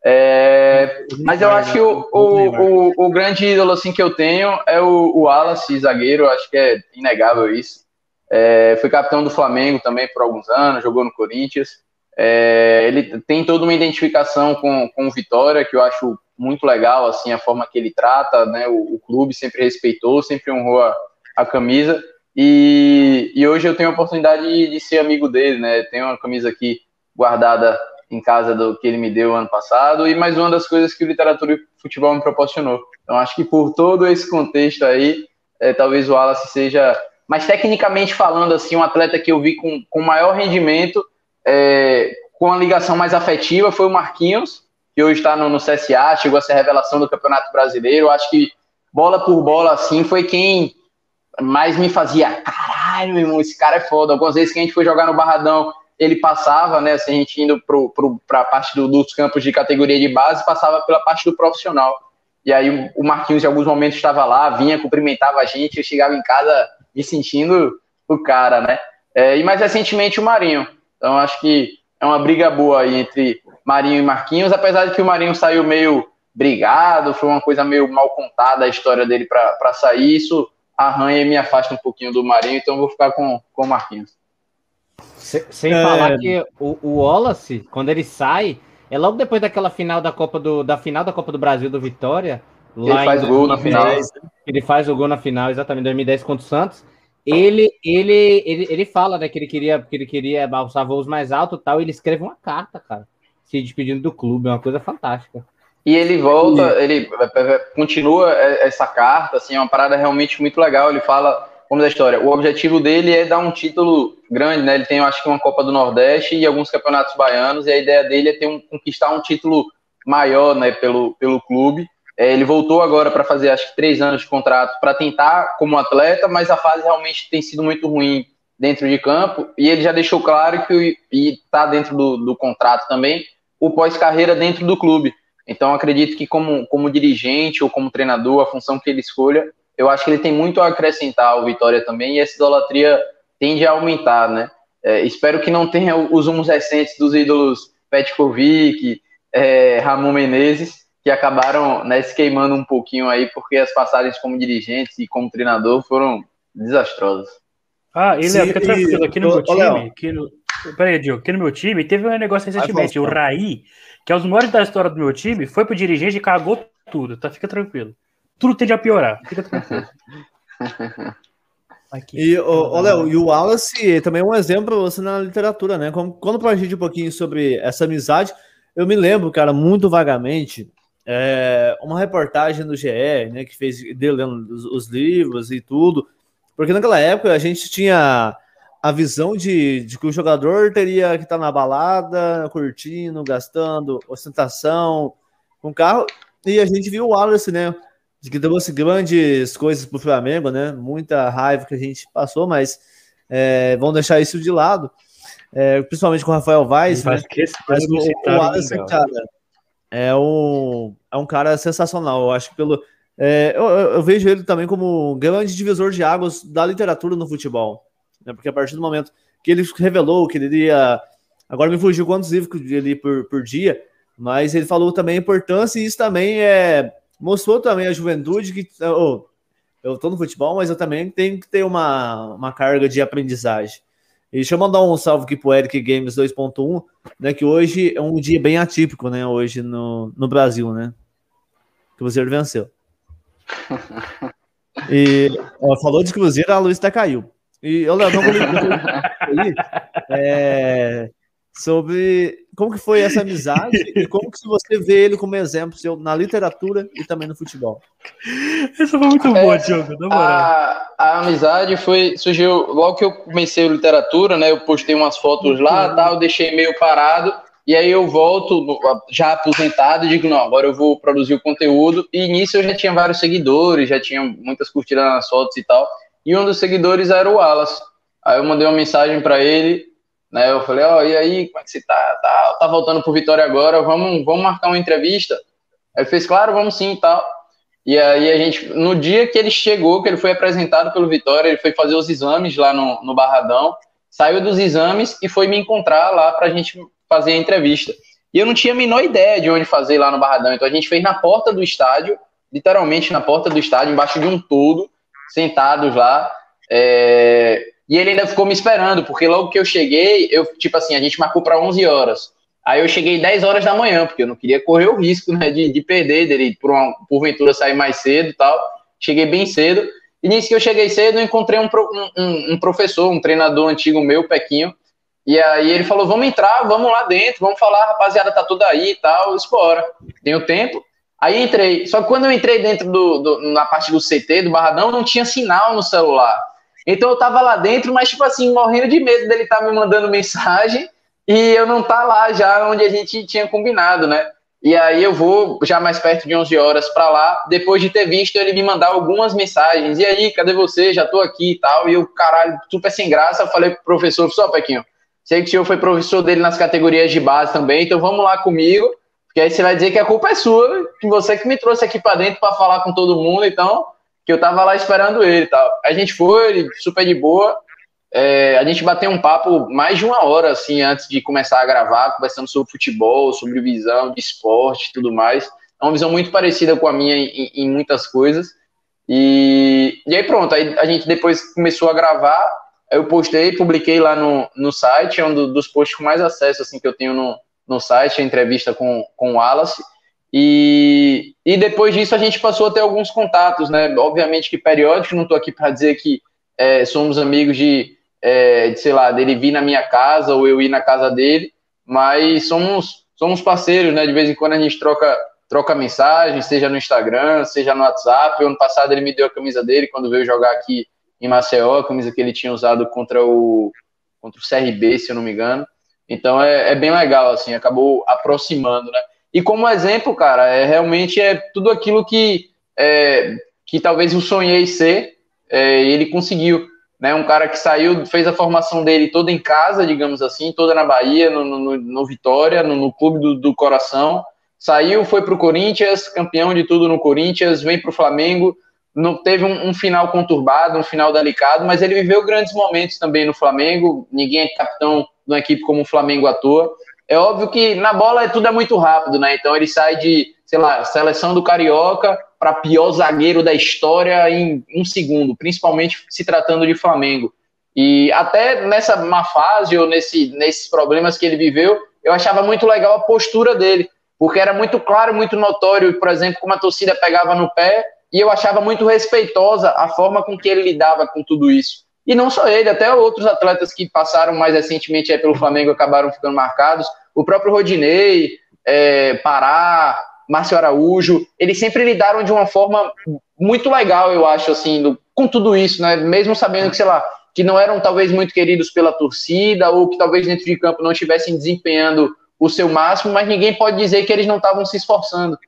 É, mas eu acho que o, o, o, o, grande ídolo, assim, que eu tenho é o, o Wallace, zagueiro, acho que é inegável isso. É, foi capitão do Flamengo também por alguns anos, jogou no Corinthians. É, ele tem toda uma identificação com, com o Vitória, que eu acho muito legal, assim, a forma que ele trata, né, o, o clube sempre respeitou, sempre honrou a, a camisa, e, e, hoje eu tenho a oportunidade de, de, ser amigo dele, né, tenho uma camisa aqui guardada em casa do que ele me deu ano passado, e mais uma das coisas que o Literatura e Futebol me proporcionou. Então acho que por todo esse contexto aí, é, talvez o Wallace seja, mas tecnicamente falando, assim, um atleta que eu vi com, com maior rendimento, é, com a ligação mais afetiva foi o Marquinhos, que hoje está no, no, CSA, chegou a ser revelação do Campeonato Brasileiro. Acho que bola por bola, assim, foi quem mais me fazia. Caralho, meu irmão, esse cara é foda. Algumas vezes que a gente foi jogar no Barradão, ele passava, né? Assim, a gente indo para a parte do, dos campos de categoria de base, passava pela parte do profissional. E aí o Marquinhos, em alguns momentos, estava lá, vinha, cumprimentava a gente, eu chegava em casa me sentindo o cara, né? É, e mais recentemente o Marinho. Então acho que é uma briga boa aí entre Marinho e Marquinhos, apesar de que o Marinho saiu meio brigado, foi uma coisa meio mal contada a história dele para sair, isso arranha e me afasta um pouquinho do Marinho, então vou ficar com, com o Marquinhos. Sem é... falar que o, o Wallace, quando ele sai, é logo depois daquela final da Copa do, da final da Copa do Brasil do Vitória. Lá ele faz gol na final. Ele faz o gol na final, exatamente, em 2010 contra o Santos. Ele, ele, ele, ele fala, né, que ele queria, que ele queria alçar voos mais altos e tal, ele escreve uma carta, cara, se despedindo do clube, é uma coisa fantástica. E ele volta, e... ele continua essa carta, assim, é uma parada realmente muito legal. Ele fala, como da história, o objetivo dele é dar um título grande, né? Ele tem, eu acho que uma Copa do Nordeste e alguns campeonatos baianos, e a ideia dele é ter um, conquistar um título maior, né, pelo, pelo clube. É, ele voltou agora para fazer, acho que três anos de contrato para tentar como atleta, mas a fase realmente tem sido muito ruim dentro de campo. E ele já deixou claro que está dentro do, do contrato também o pós-carreira dentro do clube. Então, acredito que, como, como dirigente ou como treinador, a função que ele escolha, eu acho que ele tem muito a acrescentar ao Vitória também, e essa idolatria tende a aumentar, né? É, espero que não tenha os humos recentes dos ídolos Petkovic, é, Ramon Menezes, que acabaram né, se queimando um pouquinho aí, porque as passagens como dirigente e como treinador foram desastrosas. Ah, ele é fica tranquilo, aqui no meu time, aqui no, peraí, Diogo, aqui no meu time teve um negócio recentemente, o Raí, que é os maiores da história do meu time, foi pro dirigente e cagou tudo, tá? Fica tranquilo. Tudo tende a piorar, fica tranquilo. Aqui. E, o Léo, e o Wallace também é um exemplo você na literatura, né? Quando pra gente um pouquinho sobre essa amizade, eu me lembro, cara, muito vagamente, é, uma reportagem do GE, né, que fez dele lendo os, os, livros e tudo, porque naquela época a gente tinha a visão de, de que o jogador teria que estar na balada, curtindo, gastando, ostentação com carro, e a gente viu o Wallace, né, de que trouxe grandes coisas para o Flamengo, né, muita raiva que a gente passou, mas é, vamos deixar isso de lado, é, principalmente com o Rafael Vaz, né, mas o, o Wallace, cara, é um, é um cara sensacional. Eu acho que pelo. É, eu, eu, vejo ele também como um grande divisor de águas da literatura no futebol. Né? Porque a partir do momento que ele revelou que ele iria. Agora me fugiu quantos livros ele por, por dia, mas ele falou também a importância, e isso também é, mostrou também a juventude que. Oh, eu tô no futebol, mas eu também tenho que ter uma, uma carga de aprendizagem. E deixa eu mandar um salve aqui pro Eric Games 2.1, né? Que hoje é um dia bem atípico, né? Hoje no, no Brasil, né? Que o Cruzeiro venceu. E ó, falou de Cruzeiro, a luz até caiu. E eu não vou é, sobre como que foi essa amizade e como que você vê ele como exemplo seu na literatura e também no futebol. Essa foi muito boa, é, Diogo, a, a, amizade foi surgiu logo que eu comecei a literatura, né? Eu postei umas fotos uhum. lá, tal, deixei meio parado e aí eu volto já aposentado e digo não, agora eu vou produzir o conteúdo e nisso eu já tinha vários seguidores, já tinha muitas curtidas nas fotos e tal. E um dos seguidores era o Wallace. Aí eu mandei uma mensagem para ele né? Eu falei, ó, oh, e aí, como é que você tá? Tá, tá voltando pro Vitória agora, vamos, vamos marcar uma entrevista? Ele fez, claro, vamos sim e tal. E aí a gente, no dia que ele chegou, que ele foi apresentado pelo Vitória, ele foi fazer os exames lá no, no Barradão, saiu dos exames e foi me encontrar lá pra gente fazer a entrevista. E eu não tinha a menor ideia de onde fazer lá no Barradão, então a gente fez na porta do estádio, literalmente na porta do estádio, embaixo de um todo, sentados lá. É... E ele ainda ficou me esperando, porque logo que eu cheguei, eu, tipo assim, a gente marcou para 11 horas. Aí eu cheguei 10 horas da manhã, porque eu não queria correr o risco, né, de, de perder, dele por uma, porventura sair mais cedo e tal. Cheguei bem cedo. E nisso que eu cheguei cedo, eu encontrei um, um, um professor, um treinador antigo meu, Pequinho. E aí ele falou: vamos entrar, vamos lá dentro, vamos falar, rapaziada, tá tudo aí e tal, espora. Tenho tempo. Aí entrei. Só que quando eu entrei dentro do, do, na parte do CT, do Barradão, não tinha sinal no celular. Então eu tava lá dentro, mas tipo assim, morrendo de medo dele estar tá me mandando mensagem e eu não tá lá já onde a gente tinha combinado, né? E aí eu vou já mais perto de 11 horas para lá, depois de ter visto ele me mandar algumas mensagens. E aí, cadê você? Já tô aqui e tal. E eu, caralho, super sem graça, falei pro professor, só Pequinho, sei que o senhor foi professor dele nas categorias de base também, então vamos lá comigo, porque aí você vai dizer que a culpa é sua, que você que me trouxe aqui para dentro para falar com todo mundo, então, que eu tava lá esperando ele tal. A gente foi, super de boa, é, a gente bateu um papo mais de uma hora, assim, antes de começar a gravar, conversando sobre futebol, sobre visão de esporte e tudo mais. É uma visão muito parecida com a minha em, em muitas coisas. E, e aí pronto, aí a gente depois começou a gravar, eu postei, publiquei lá no, no site, é um do, dos posts com mais acesso, assim, que eu tenho no, no site, a entrevista com, com o Wallace. E, e depois disso a gente passou a ter alguns contatos, né? Obviamente que periódicos, não estou aqui para dizer que é, somos amigos de, é, de, sei lá, dele vir na minha casa ou eu ir na casa dele, mas somos, somos parceiros, né? De vez em quando a gente troca, troca mensagem, seja no Instagram, seja no WhatsApp. Ano passado ele me deu a camisa dele quando veio jogar aqui em Maceió, a camisa que ele tinha usado contra o, contra o CRB, se eu não me engano. Então é, é bem legal, assim, acabou aproximando, né? E como exemplo, cara, é realmente é tudo aquilo que, é, que talvez eu sonhei ser, é, ele conseguiu né? Um cara que saiu, fez a formação dele toda em casa, digamos assim, toda na Bahia, no, no, no Vitória, no, no clube do, do, coração. Saiu, foi para o Corinthians, campeão de tudo no Corinthians, vem para o Flamengo. Não teve um, um, final conturbado, um final delicado, mas ele viveu grandes momentos também no Flamengo. Ninguém é capitão de uma equipe como o Flamengo à toa. É óbvio que na bola tudo é muito rápido, né? Então ele sai de, sei lá, seleção do Carioca para pior zagueiro da história em um segundo, principalmente se tratando de Flamengo. E até nessa má fase ou nesse, nesses problemas que ele viveu, eu achava muito legal a postura dele, porque era muito claro, muito notório, por exemplo, como a torcida pegava no pé, e eu achava muito respeitosa a forma com que ele lidava com tudo isso. E não só ele, até outros atletas que passaram mais recentemente pelo Flamengo acabaram ficando marcados. O próprio Rodinei, é, Pará, Márcio Araújo, eles sempre lidaram de uma forma muito legal, eu acho, assim, do, com tudo isso, né? Mesmo sabendo que, sei lá, que não eram talvez muito queridos pela torcida, ou que talvez dentro de campo não estivessem desempenhando o seu máximo, mas ninguém pode dizer que eles não estavam se esforçando,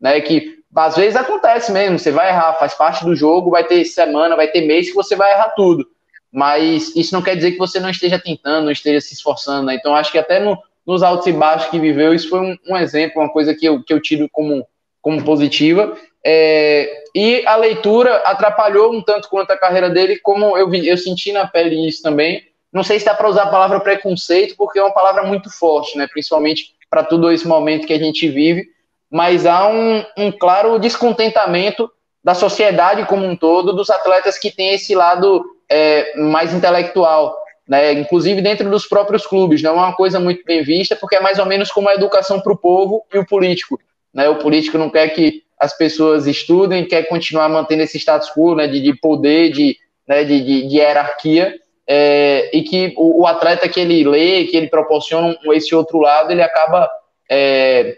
né? Que às vezes acontece mesmo, você vai errar, faz parte do jogo, vai ter semana, vai ter mês que você vai errar tudo. Mas isso não quer dizer que você não esteja tentando, não esteja se esforçando, né? Então acho que até no, nos altos e baixos que viveu, isso foi um, um exemplo, uma coisa que eu, que eu tiro como, como positiva. É, e a leitura atrapalhou um tanto quanto a carreira dele, como eu, vi, eu senti na pele isso também. Não sei se dá para usar a palavra preconceito, porque é uma palavra muito forte, né? principalmente para todo esse momento que a gente vive, mas há um, um claro descontentamento da sociedade como um todo, dos atletas que têm esse lado é, mais intelectual né, inclusive dentro dos próprios clubes. Não é uma coisa muito bem vista, porque é mais ou menos como a educação para o povo e o político. Né? O político não quer que as pessoas estudem, quer continuar mantendo esse status quo né, de, de poder, de, né, de, de, de hierarquia, é, e que o, o, atleta que ele lê, que ele proporciona esse outro lado, ele acaba é,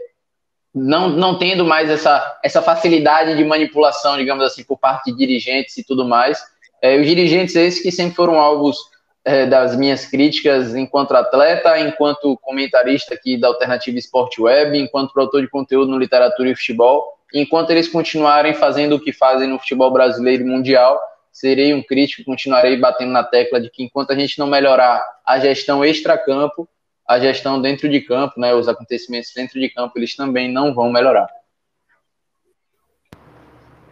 não, não tendo mais essa, essa facilidade de manipulação, digamos assim, por parte de dirigentes e tudo mais. É, os dirigentes esses que sempre foram alvos é, das minhas críticas enquanto atleta, enquanto comentarista aqui da Alternativa Esporte Web, enquanto produtor de conteúdo no literatura e futebol. Enquanto eles continuarem fazendo o que fazem no futebol brasileiro e mundial, serei um crítico, continuarei batendo na tecla de que enquanto a gente não melhorar a gestão extra-campo, a gestão dentro de campo, né, os acontecimentos dentro de campo, eles também não vão melhorar.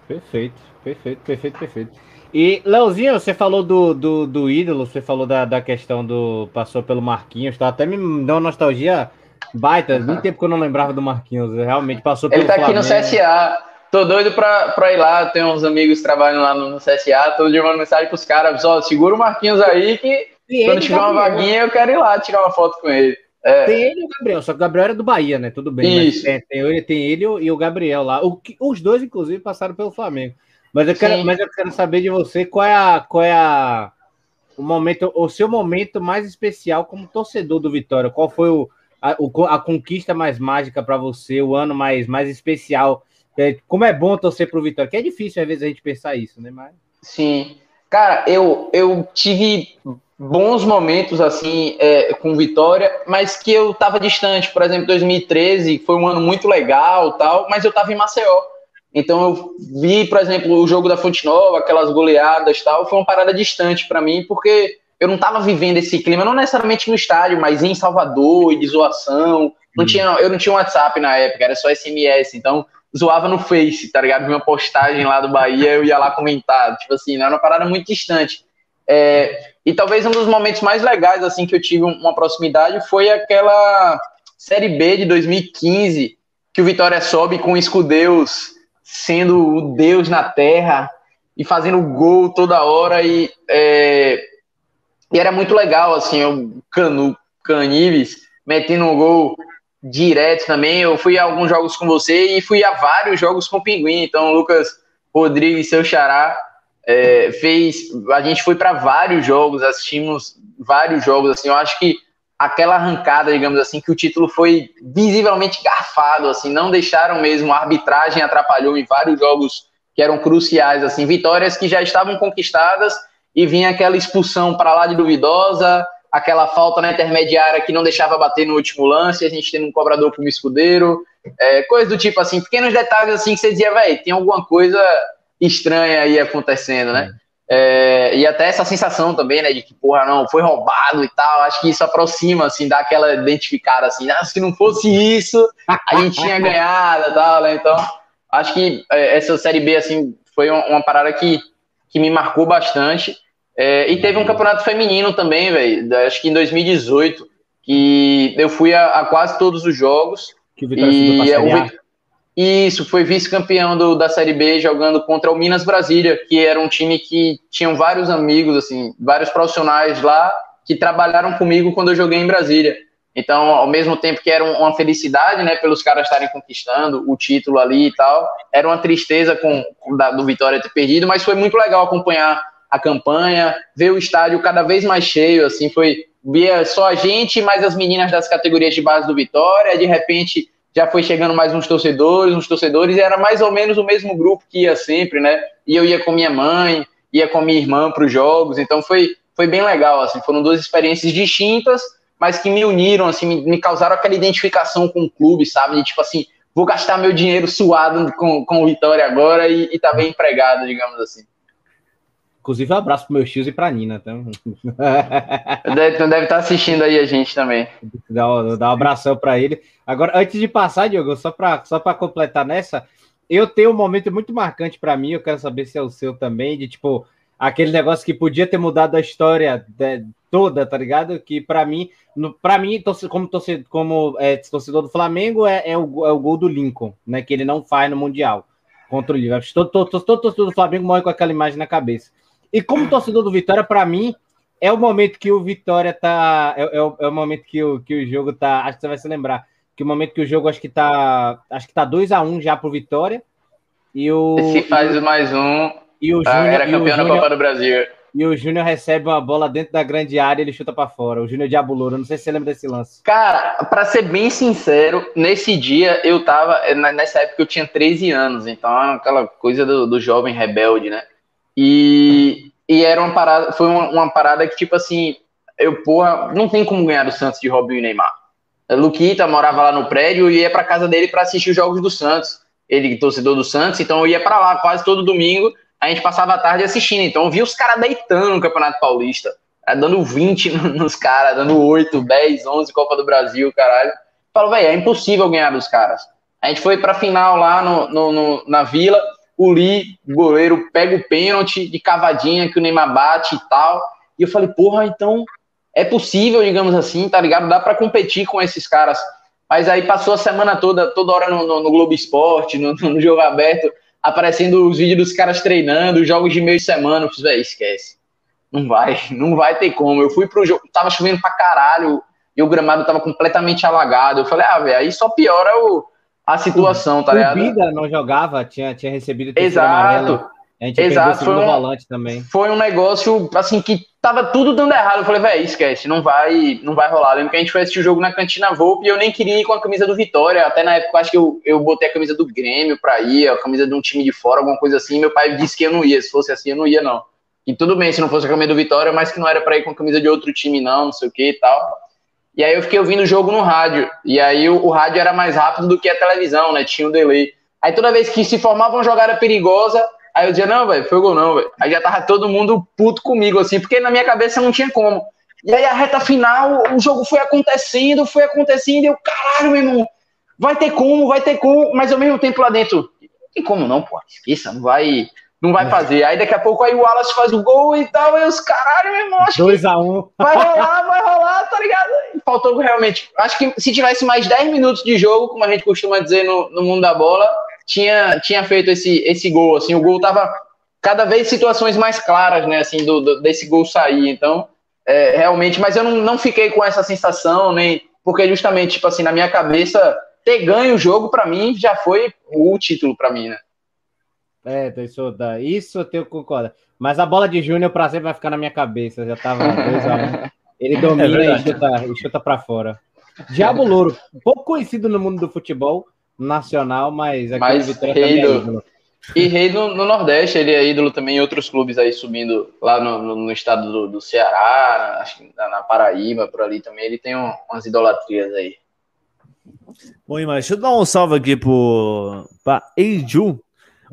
Perfeito, perfeito, perfeito, perfeito. E, Leozinho, você falou do, do, do ídolo, você falou da, da questão do. Passou pelo Marquinhos, tá? Até me deu uma nostalgia baita. Muito tempo que eu não lembrava do Marquinhos. Realmente passou pelo Ele tá Flamengo. aqui no CSA. Tô doido pra, pra ir lá. Tem uns amigos que trabalham lá no, no CSA. Tô mandando mensagem pros caras. Ó, segura o Marquinhos aí que e quando tiver uma vaguinha eu quero ir lá tirar uma foto com ele. É. Tem ele e o Gabriel, só que o Gabriel era do Bahia, né? Tudo bem. Isso. Tem, tem, ele, tem ele e o Gabriel lá. O, os dois, inclusive, passaram pelo Flamengo. Mas eu quero, mas eu quero saber de você qual é a, qual é a o momento, o seu momento mais especial como torcedor do Vitória. Qual foi o, a, o, a conquista mais mágica para você, o ano mais, mais especial? É, como é bom torcer para o Vitória, que é difícil às vezes a gente pensar isso, né? Mas... Sim, cara, eu, eu tive bons momentos assim é, com Vitória, mas que eu estava distante. Por exemplo, 2013 foi um ano muito legal, tal, mas eu estava em Maceió. Então eu vi, por exemplo, o jogo da Fonte Nova, aquelas goleadas tal, foi uma parada distante para mim, porque eu não estava vivendo esse clima, não necessariamente no estádio, mas em Salvador e de zoação. Não hum. tinha, eu não tinha WhatsApp na época, era só SMS, então zoava no Face, tá ligado? Vi uma postagem lá do Bahia, eu ia lá comentar, tipo assim, não era uma parada muito distante. É, e talvez um dos momentos mais legais, assim, que eu tive uma proximidade foi aquela Série B de 2015, que o Vitória sobe com o Escudeus sendo o Deus na terra e fazendo gol toda hora e, é, e era muito legal, assim, o Canu, Canives metendo um gol direto também. Eu fui a alguns jogos com você e fui a vários jogos com o Pinguim. Então, Lucas Rodrigues, seu xará, é, fez. A gente foi para vários jogos, assistimos vários jogos. Assim, eu acho que aquela arrancada, digamos assim, que o título foi visivelmente garfado, assim, não deixaram mesmo. A arbitragem atrapalhou em vários jogos que eram cruciais, assim, vitórias que já estavam conquistadas e vinha aquela expulsão para lá de duvidosa aquela falta na intermediária que não deixava bater no último lance, a gente tendo um cobrador como escudeiro, é, coisa do tipo assim, pequenos detalhes assim que você dizia, velho, tem alguma coisa estranha aí acontecendo, né? É, e até essa sensação também, né, de que, porra, não, foi roubado e tal, acho que isso aproxima, assim, dá aquela identificada, assim, ah, se não fosse isso, a gente tinha ganhado e tal, né, então, acho que é, essa Série B, assim, foi uma, uma parada que, que me marcou bastante, é, e teve um campeonato feminino também, velho, acho que em 2018, que eu fui a, a quase todos os jogos. Que o Vitória e é, Isso, foi vice-campeão da Série B jogando contra o Minas Brasília, que era um time que tinham vários amigos, assim, vários profissionais lá que trabalharam comigo quando eu joguei em Brasília. Então, ao mesmo tempo que era uma felicidade, né, pelos caras estarem conquistando o título ali e tal, era uma tristeza com, da, do Vitória ter perdido, mas foi muito legal acompanhar a campanha, ver o estádio cada vez mais cheio, assim, foi via só a gente, mais as meninas das categorias de base do Vitória, de repente já foi chegando mais uns torcedores, uns torcedores, e era mais ou menos o mesmo grupo que ia sempre, né? E eu ia com minha mãe, ia com minha irmã para os jogos, então foi, foi bem legal, assim, foram duas experiências distintas, mas que me uniram, assim, me, me causaram aquela identificação com o clube, sabe? De, tipo assim, vou gastar meu dinheiro suado com, com o Vitória agora e, e tá bem empregado, digamos assim. Inclusive, um abraço pro meu tios e pra Nina. Tá? deve, deve estar tá assistindo aí a gente também. Dá, dá um abração para ele. Agora, antes de passar, Diogo, só para só completar nessa, eu tenho um momento muito marcante para mim, eu quero saber se é o seu também, de tipo, aquele negócio que podia ter mudado a história de, toda, tá ligado? Que para mim, para mim, como torcedor, como é, torcedor do Flamengo, é, é, o, é o gol do Lincoln, né? Que ele não faz no Mundial contra o Liverpool. Todo, todo, todo torcedor do Flamengo morre com aquela imagem na cabeça. E como torcedor do Vitória, para mim, é o momento que o Vitória tá. É, é, o, é, o, momento que o, que o jogo tá. Acho que você vai se lembrar. Que o momento que o jogo acho que tá. Acho que tá 2 a 1 um já pro Vitória. E o. Se faz mais um. E o Júnior, era campeão da Copa do Brasil. E o Júnior recebe uma bola dentro da grande área e ele chuta para fora. O Júnior Diaboloro, não sei se você lembra desse lance. Cara, para ser bem sincero, nesse dia eu tava. Nessa época eu tinha 13 anos, então aquela coisa do, do jovem rebelde, né? E, e era uma parada, foi uma, uma, parada que, tipo assim, eu, porra, não tem como ganhar do Santos de Robinho e Neymar. Luquita morava lá no prédio e ia pra casa dele para assistir os jogos do Santos. Ele, torcedor do Santos, então eu ia para lá quase todo domingo. A gente passava a tarde assistindo. Então eu via os caras deitando no Campeonato Paulista, dando 20 nos caras, dando 8, 10, 11 Copa do Brasil, caralho. Falou, velho, é impossível ganhar dos caras. A gente foi pra final lá no, no, no na Vila o Lee, goleiro, pega o pênalti de cavadinha que o Neymar bate e tal. E eu falei, porra, então é possível, digamos assim, tá ligado? Dá para competir com esses caras. Mas aí passou a semana toda, toda hora no, no, no Globo Esporte, no, no, jogo aberto, aparecendo os vídeos dos caras treinando, jogos de meio de semana. Eu velho, esquece. Não vai, não vai ter como. Eu fui pro jogo, tava chovendo pra caralho, e o gramado tava completamente alagado. Eu falei, ah, velho, aí só piora o a situação, tá ligado? O Bida não jogava, tinha, tinha recebido Exato. Amarelo. A gente Exato, foi um, volante também. Foi um negócio, assim, que tava tudo dando errado. Eu falei, velho, esquece, não vai, não vai rolar. lembro que a gente foi assistir o jogo na Cantina Volpe e eu nem queria ir com a camisa do Vitória. Até na época, acho que eu, eu botei a camisa do Grêmio pra ir, a camisa de um time de fora, alguma coisa assim. Meu pai disse que eu não ia. Se fosse assim, eu não ia, não. E tudo bem se não fosse a camisa do Vitória, mas que não era pra ir com a camisa de outro time, não, não sei o que e tal. E aí eu fiquei ouvindo o jogo no rádio. E aí o, o, rádio era mais rápido do que a televisão, né? Tinha um delay. Aí toda vez que se formava uma jogada perigosa, Aí eu dizia, não, velho, foi gol não, velho. Aí já tava todo mundo puto comigo, assim, porque na minha cabeça não tinha como. E aí a reta final, o jogo foi acontecendo, foi acontecendo, e eu, caralho, meu irmão, vai ter como, vai ter como, mas ao mesmo tempo lá dentro, não tem como não, pô, esqueça, não vai, não vai é. fazer. Aí daqui a pouco aí o Wallace faz o gol e tal, e os caralho, meu irmão, acho 2 a 1 um. vai rolar, vai rolar, tá ligado? E faltou realmente, acho que se tivesse mais 10 minutos de jogo, como a gente costuma dizer no, no mundo da bola, tinha, tinha feito esse, esse gol, assim, o gol tava cada vez situações mais claras, né, assim, do, do desse gol sair, então, é, realmente, mas eu não, não fiquei com essa sensação, nem, porque justamente, tipo assim, na minha cabeça, ter ganho o jogo, para mim, já foi o título para mim, né. É, isso, isso eu tenho concordo. Mas a bola de Júnior pra sempre vai ficar na minha cabeça. Já tava 2x1. Ele domina é e chuta, e chuta pra fora. Diabo Louro, pouco conhecido no mundo do futebol nacional, mas aqui mas Vitória rei do... É e rei no, no, Nordeste, ele é ídolo também em outros clubes aí subindo lá no, no, no estado do, do, Ceará, acho que na, na, Paraíba, por ali também. Ele tem um, umas idolatrias aí. Bom, mas deixa eu dar um salve aqui pro, pra Eiju,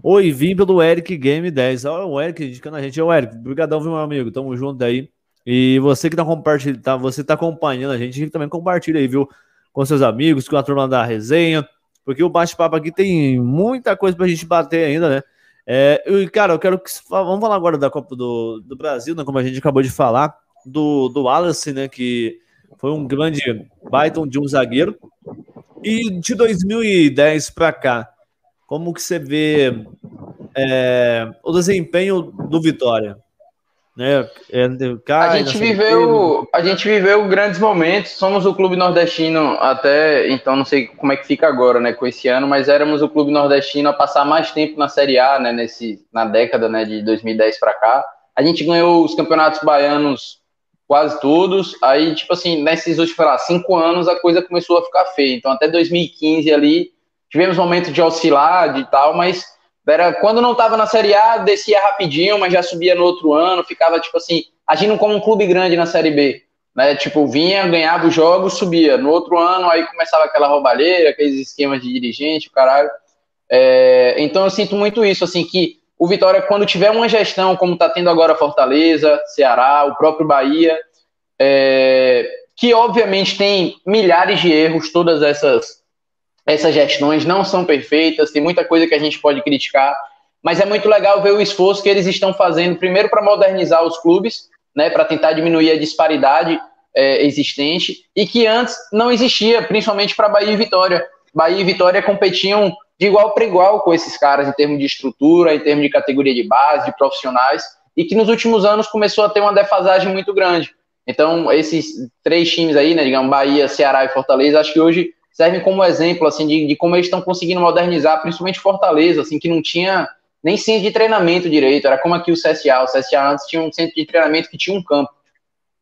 Oi, vim pelo Eric Game 10. Olha o Eric indicando a gente. Ô, Eric, brigadão, viu, meu amigo? Tamo junto aí. E você que tá compartilhando, tá, você tá acompanhando a gente, também compartilha aí, viu? Com seus amigos, com a turma da resenha, porque o bate-papo aqui tem muita coisa pra gente bater ainda, né? É, cara, eu quero que. Vamos falar agora da Copa do, do Brasil, né? Como a gente acabou de falar, do, do Wallace, né? Que foi um grande baita de um zagueiro. E de 2010 para cá, como que você vê é, o desempenho do Vitória? Né? É, cai, a gente viveu, a gente viveu grandes momentos. Somos o clube nordestino até então não sei como é que fica agora, né, com esse ano, mas éramos o clube nordestino a passar mais tempo na Série A, né, nesse na década, né, de 2010 para cá. A gente ganhou os campeonatos baianos quase todos. Aí, tipo assim, nesses últimos, lá, cinco anos a coisa começou a ficar feia. Então, até 2015 ali tivemos momentos de oscilar de tal, mas era, quando não estava na Série A, descia rapidinho, mas já subia no outro ano, ficava, tipo assim, agindo como um clube grande na Série B. Né? Tipo, vinha, ganhava os jogos, subia. No outro ano, aí começava aquela roubalheira, aqueles esquemas de dirigente, o caralho. É, então eu sinto muito isso, assim, que o Vitória, quando tiver uma gestão, como está tendo agora Fortaleza, Ceará, o próprio Bahia, é, que obviamente tem milhares de erros, todas essas essas gestões não são perfeitas, tem muita coisa que a gente pode criticar, mas é muito legal ver o esforço que eles estão fazendo, primeiro para modernizar os clubes, né, para tentar diminuir a disparidade é, existente, e que antes não existia, principalmente para Bahia e Vitória. Bahia e Vitória competiam de igual para igual com esses caras em termos de estrutura, em termos de categoria de base, de profissionais, e que nos últimos anos começou a ter uma defasagem muito grande. Então, esses três times aí, né, digamos, Bahia, Ceará e Fortaleza, acho que hoje servem como exemplo assim de, de como eles estão conseguindo modernizar, principalmente Fortaleza, assim que não tinha nem centro de treinamento direito, era como aqui o CSA, o CSA antes tinha um centro de treinamento que tinha um campo.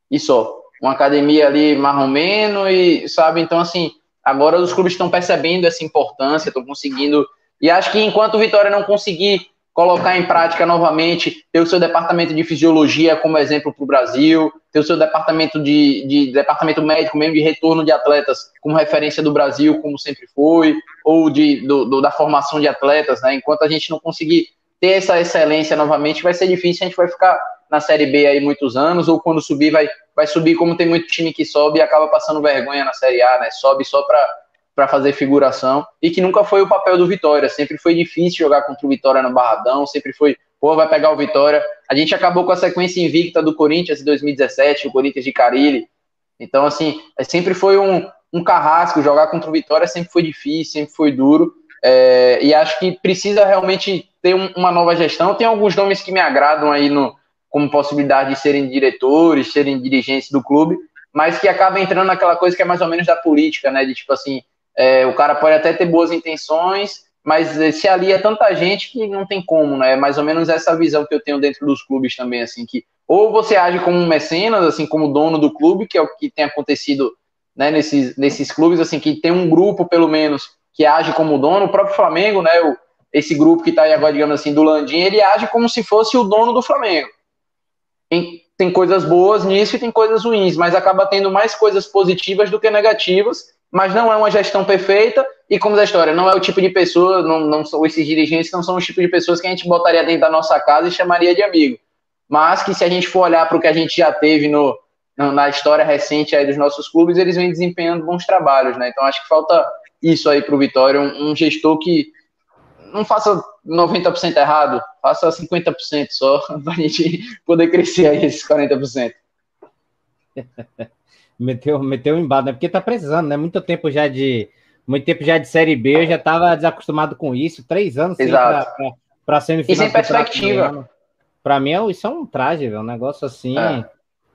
E só, uma academia ali marromeno e sabe, então assim, agora os clubes estão percebendo essa importância, estão conseguindo. E acho que enquanto o Vitória não conseguir colocar em prática novamente, ter o seu departamento de fisiologia como exemplo para o Brasil, ter o seu departamento de, de, departamento médico mesmo de retorno de atletas como referência do Brasil, como sempre foi, ou de, do, do, da formação de atletas, né? Enquanto a gente não conseguir ter essa excelência novamente, vai ser difícil, a gente vai ficar na Série B aí muitos anos, ou quando subir, vai, vai subir como tem muito time que sobe e acaba passando vergonha na Série A, né? Sobe só para para fazer figuração e que nunca foi o papel do Vitória. Sempre foi difícil jogar contra o Vitória no Barradão, sempre foi, pô, vai pegar o Vitória. A gente acabou com a sequência invicta do Corinthians em 2017, o Corinthians de Carilli. Então, assim, é, sempre foi um, um carrasco. Jogar contra o Vitória sempre foi difícil, sempre foi duro. É, e acho que precisa realmente ter um, uma nova gestão. Tem alguns nomes que me agradam aí no, como possibilidade de serem diretores, serem dirigentes do clube, mas que acaba entrando naquela coisa que é mais ou menos da política, né? De tipo assim, é, o cara pode até ter boas intenções, mas se alia tanta gente que não tem como, né? É mais ou menos essa visão que eu tenho dentro dos clubes também, assim, que ou você age como um mecenas, assim, como dono do clube, que é o que tem acontecido né, nesses, nesses clubes, assim, que tem um grupo, pelo menos, que age como dono, o próprio Flamengo, né, o, esse grupo que está aí agora, digamos assim, do Landim, ele age como se fosse o dono do Flamengo. Tem, tem coisas boas nisso e tem coisas ruins, mas acaba tendo mais coisas positivas do que negativas, mas não é uma gestão perfeita. E como da história, não é o tipo de pessoa, não, não são esses dirigentes não são o tipo de pessoas que a gente botaria dentro da nossa casa e chamaria de amigo. Mas que se a gente for olhar para o que a gente já teve no, na história recente aí dos nossos clubes, eles vêm desempenhando bons trabalhos, né? Então acho que falta isso aí para o Vitória, um, um, gestor que não faça 90% errado, faça 50% só, para a gente poder crescer aí esses 40%. meteu, meteu embalo, né? Porque tá precisando, né? Muito tempo já de. Muito tempo já de Série B, eu já estava desacostumado com isso. Três anos para semifinal. E sem perspectiva. Para mim, isso é um traje, um negócio assim. É.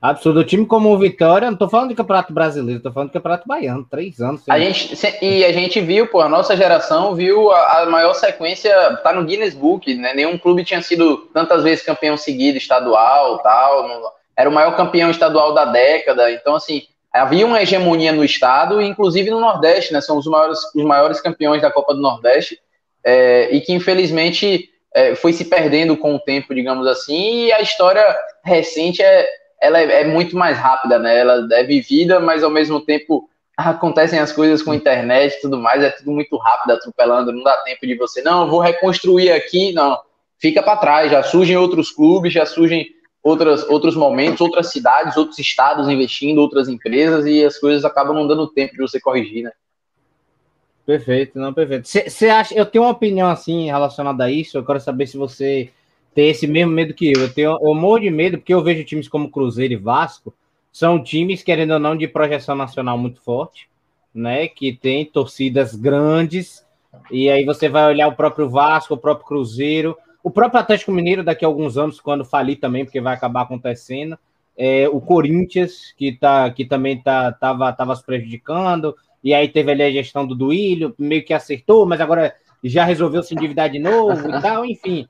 Absurdo. O time como o Vitória, não tô falando de Campeonato Brasileiro, tô falando de Campeonato Baiano, três anos. A gente, e a gente viu, pô, a nossa geração viu a, a, maior sequência, tá no Guinness Book, né? Nenhum clube tinha sido tantas vezes campeão seguido, estadual, tal. No, era o maior campeão estadual da década. Então, assim, havia uma hegemonia no estado, inclusive no Nordeste, né? São os maiores, os maiores campeões da Copa do Nordeste, é, e que infelizmente é, foi se perdendo com o tempo, digamos assim, e a história recente é ela é, é, muito mais rápida, né? Ela é vivida, mas ao mesmo tempo acontecem as coisas com internet e tudo mais, é tudo muito rápido, atropelando, não dá tempo de você, não, vou reconstruir aqui, não. Fica para trás, já surgem outros clubes, já surgem outras, outros momentos, outras cidades, outros estados investindo, outras empresas, e as coisas acabam não dando tempo de você corrigir, né? Perfeito, não, perfeito. Você acha, eu tenho uma opinião assim relacionada a isso, eu quero saber se você tem esse mesmo medo que eu. Eu, tenho, eu morro de medo porque eu vejo times como Cruzeiro e Vasco, são times, querendo ou não, de projeção nacional muito forte, né? Que tem torcidas grandes, e aí você vai olhar o próprio Vasco, o próprio Cruzeiro, o próprio Atlético Mineiro daqui a alguns anos, quando falir também, porque vai acabar acontecendo. É, o Corinthians, que, tá, que também tá, tava, se prejudicando, e aí teve ali a gestão do Duílio, meio que acertou, mas agora já resolveu se endividar de novo e tal, enfim.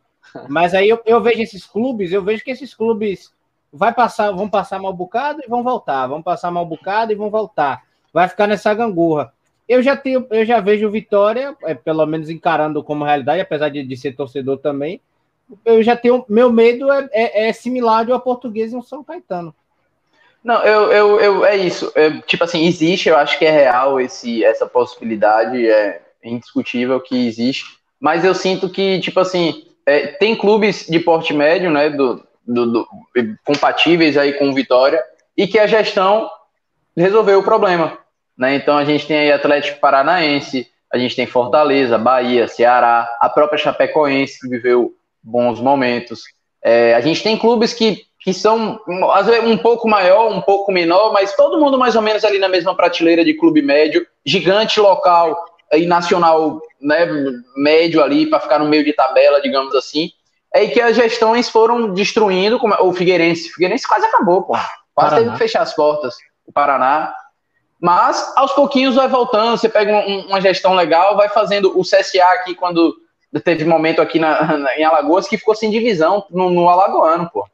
Mas aí eu, eu vejo esses clubes, eu vejo que esses clubes vai passar, vão passar mal bocado e vão voltar, vão passar mal bocado e vão voltar. Vai ficar nessa gangorra. Eu já tenho, eu já vejo Vitória, é, pelo menos encarando como realidade, apesar de, de ser torcedor também. Eu já tenho. Meu medo é, é, é similar ao português e um São Caetano. Não, eu, eu, eu é isso. É, tipo assim, existe, eu acho que é real esse, essa possibilidade, é indiscutível que existe. Mas eu sinto que, tipo assim, é, tem clubes de porte médio, né, do, do, do, compatíveis aí com Vitória, e que a gestão resolveu o problema. Né? Então a gente tem aí Atlético Paranaense, a gente tem Fortaleza, Bahia, Ceará, a própria Chapecoense, que viveu bons momentos. É, a gente tem clubes que, que são às vezes um pouco maior, um pouco menor, mas todo mundo mais ou menos ali na mesma prateleira de clube médio, gigante local e nacional né, médio ali para ficar no meio de tabela, digamos assim. É que as gestões foram destruindo como, o Figueirense. O Figueirense quase acabou, pô. Quase Paraná. teve que fechar as portas. O Paraná. Mas aos pouquinhos vai voltando. Você pega uma, uma gestão legal, vai fazendo o CSA aqui quando teve momento aqui na, na, em Alagoas que ficou sem divisão no, no Alagoano, pô.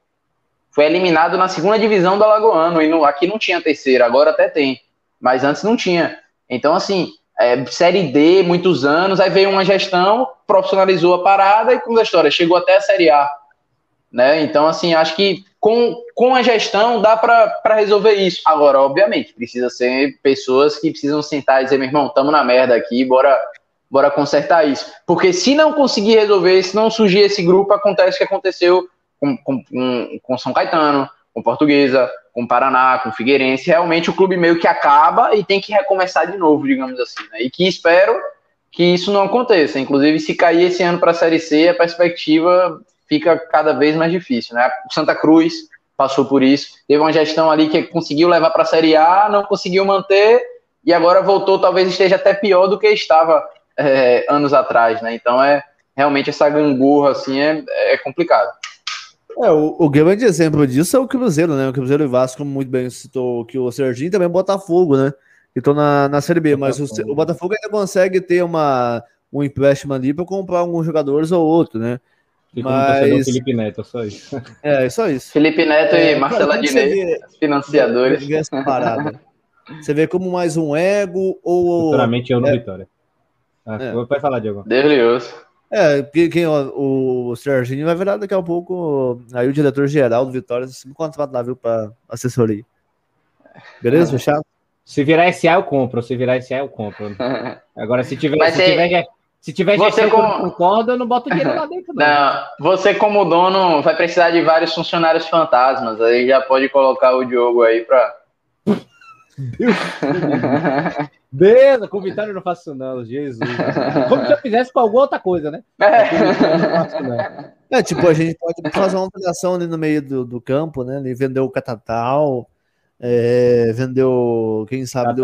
Foi eliminado na segunda divisão do Alagoano e no, aqui não tinha terceira, agora até tem, mas antes não tinha. Então, assim, é, Série D, muitos anos, aí veio uma gestão, profissionalizou a parada e com a história, chegou até a Série A. Né? Então, assim, acho que com, com a gestão dá para resolver isso. Agora, obviamente, precisa ser pessoas que precisam sentar e dizer, meu irmão, estamos na merda aqui, bora, bora consertar isso. Porque se não conseguir resolver, se não surgir esse grupo, acontece o que aconteceu com, com, com São Caetano, com Portuguesa, com Paraná, com Figueirense, realmente o clube meio que acaba e tem que recomeçar de novo, digamos assim, né? E que espero que isso não aconteça. Inclusive, se cair esse ano para a Série C, a perspectiva fica cada vez mais difícil, né? O Santa Cruz passou por isso, teve uma gestão ali que conseguiu levar para a Série A, não conseguiu manter e agora voltou, talvez esteja até pior do que estava é, anos atrás, né? Então é realmente essa gangorra assim é, é complicado. É, o, o grande exemplo disso é o Cruzeiro, né? O Cruzeiro e Vasco, como muito bem citou que o Serginho, também o Botafogo, né? Que estão na, na Série B, mas o, o, Botafogo ainda consegue ter uma, um empréstimo ali para comprar alguns jogadores ou outro, né? Mas... Felipe Neto, só isso. É, só isso. Felipe Neto é, e Marcela Diné, financiadores. Você vê como mais um ego ou. Futuramente eu no é, Vitória. Ah, é. Pode falar, Diego. Delioso. É, quem, o, o Serginho vai virar daqui a pouco aí o diretor-geral do Vitória, se me contrata lá, viu, para assessoria. Beleza, é. fechado? Se virar SA, eu compro. Se virar SA, eu compro. Agora, se tiver, se, tiver se tiver você como... eu concordo, eu não boto dinheiro lá dentro, não. não. Você, como dono, vai precisar de vários funcionários fantasmas. Aí já pode colocar o Diogo aí para. Beleza, com Vitória eu não faço isso, não, Jesus. Como se eu fizesse com alguma outra coisa, né? É, tipo, a gente pode fazer uma operação ali no meio do, do campo, né? E vender o Catatal, é, vendeu, quem sabe,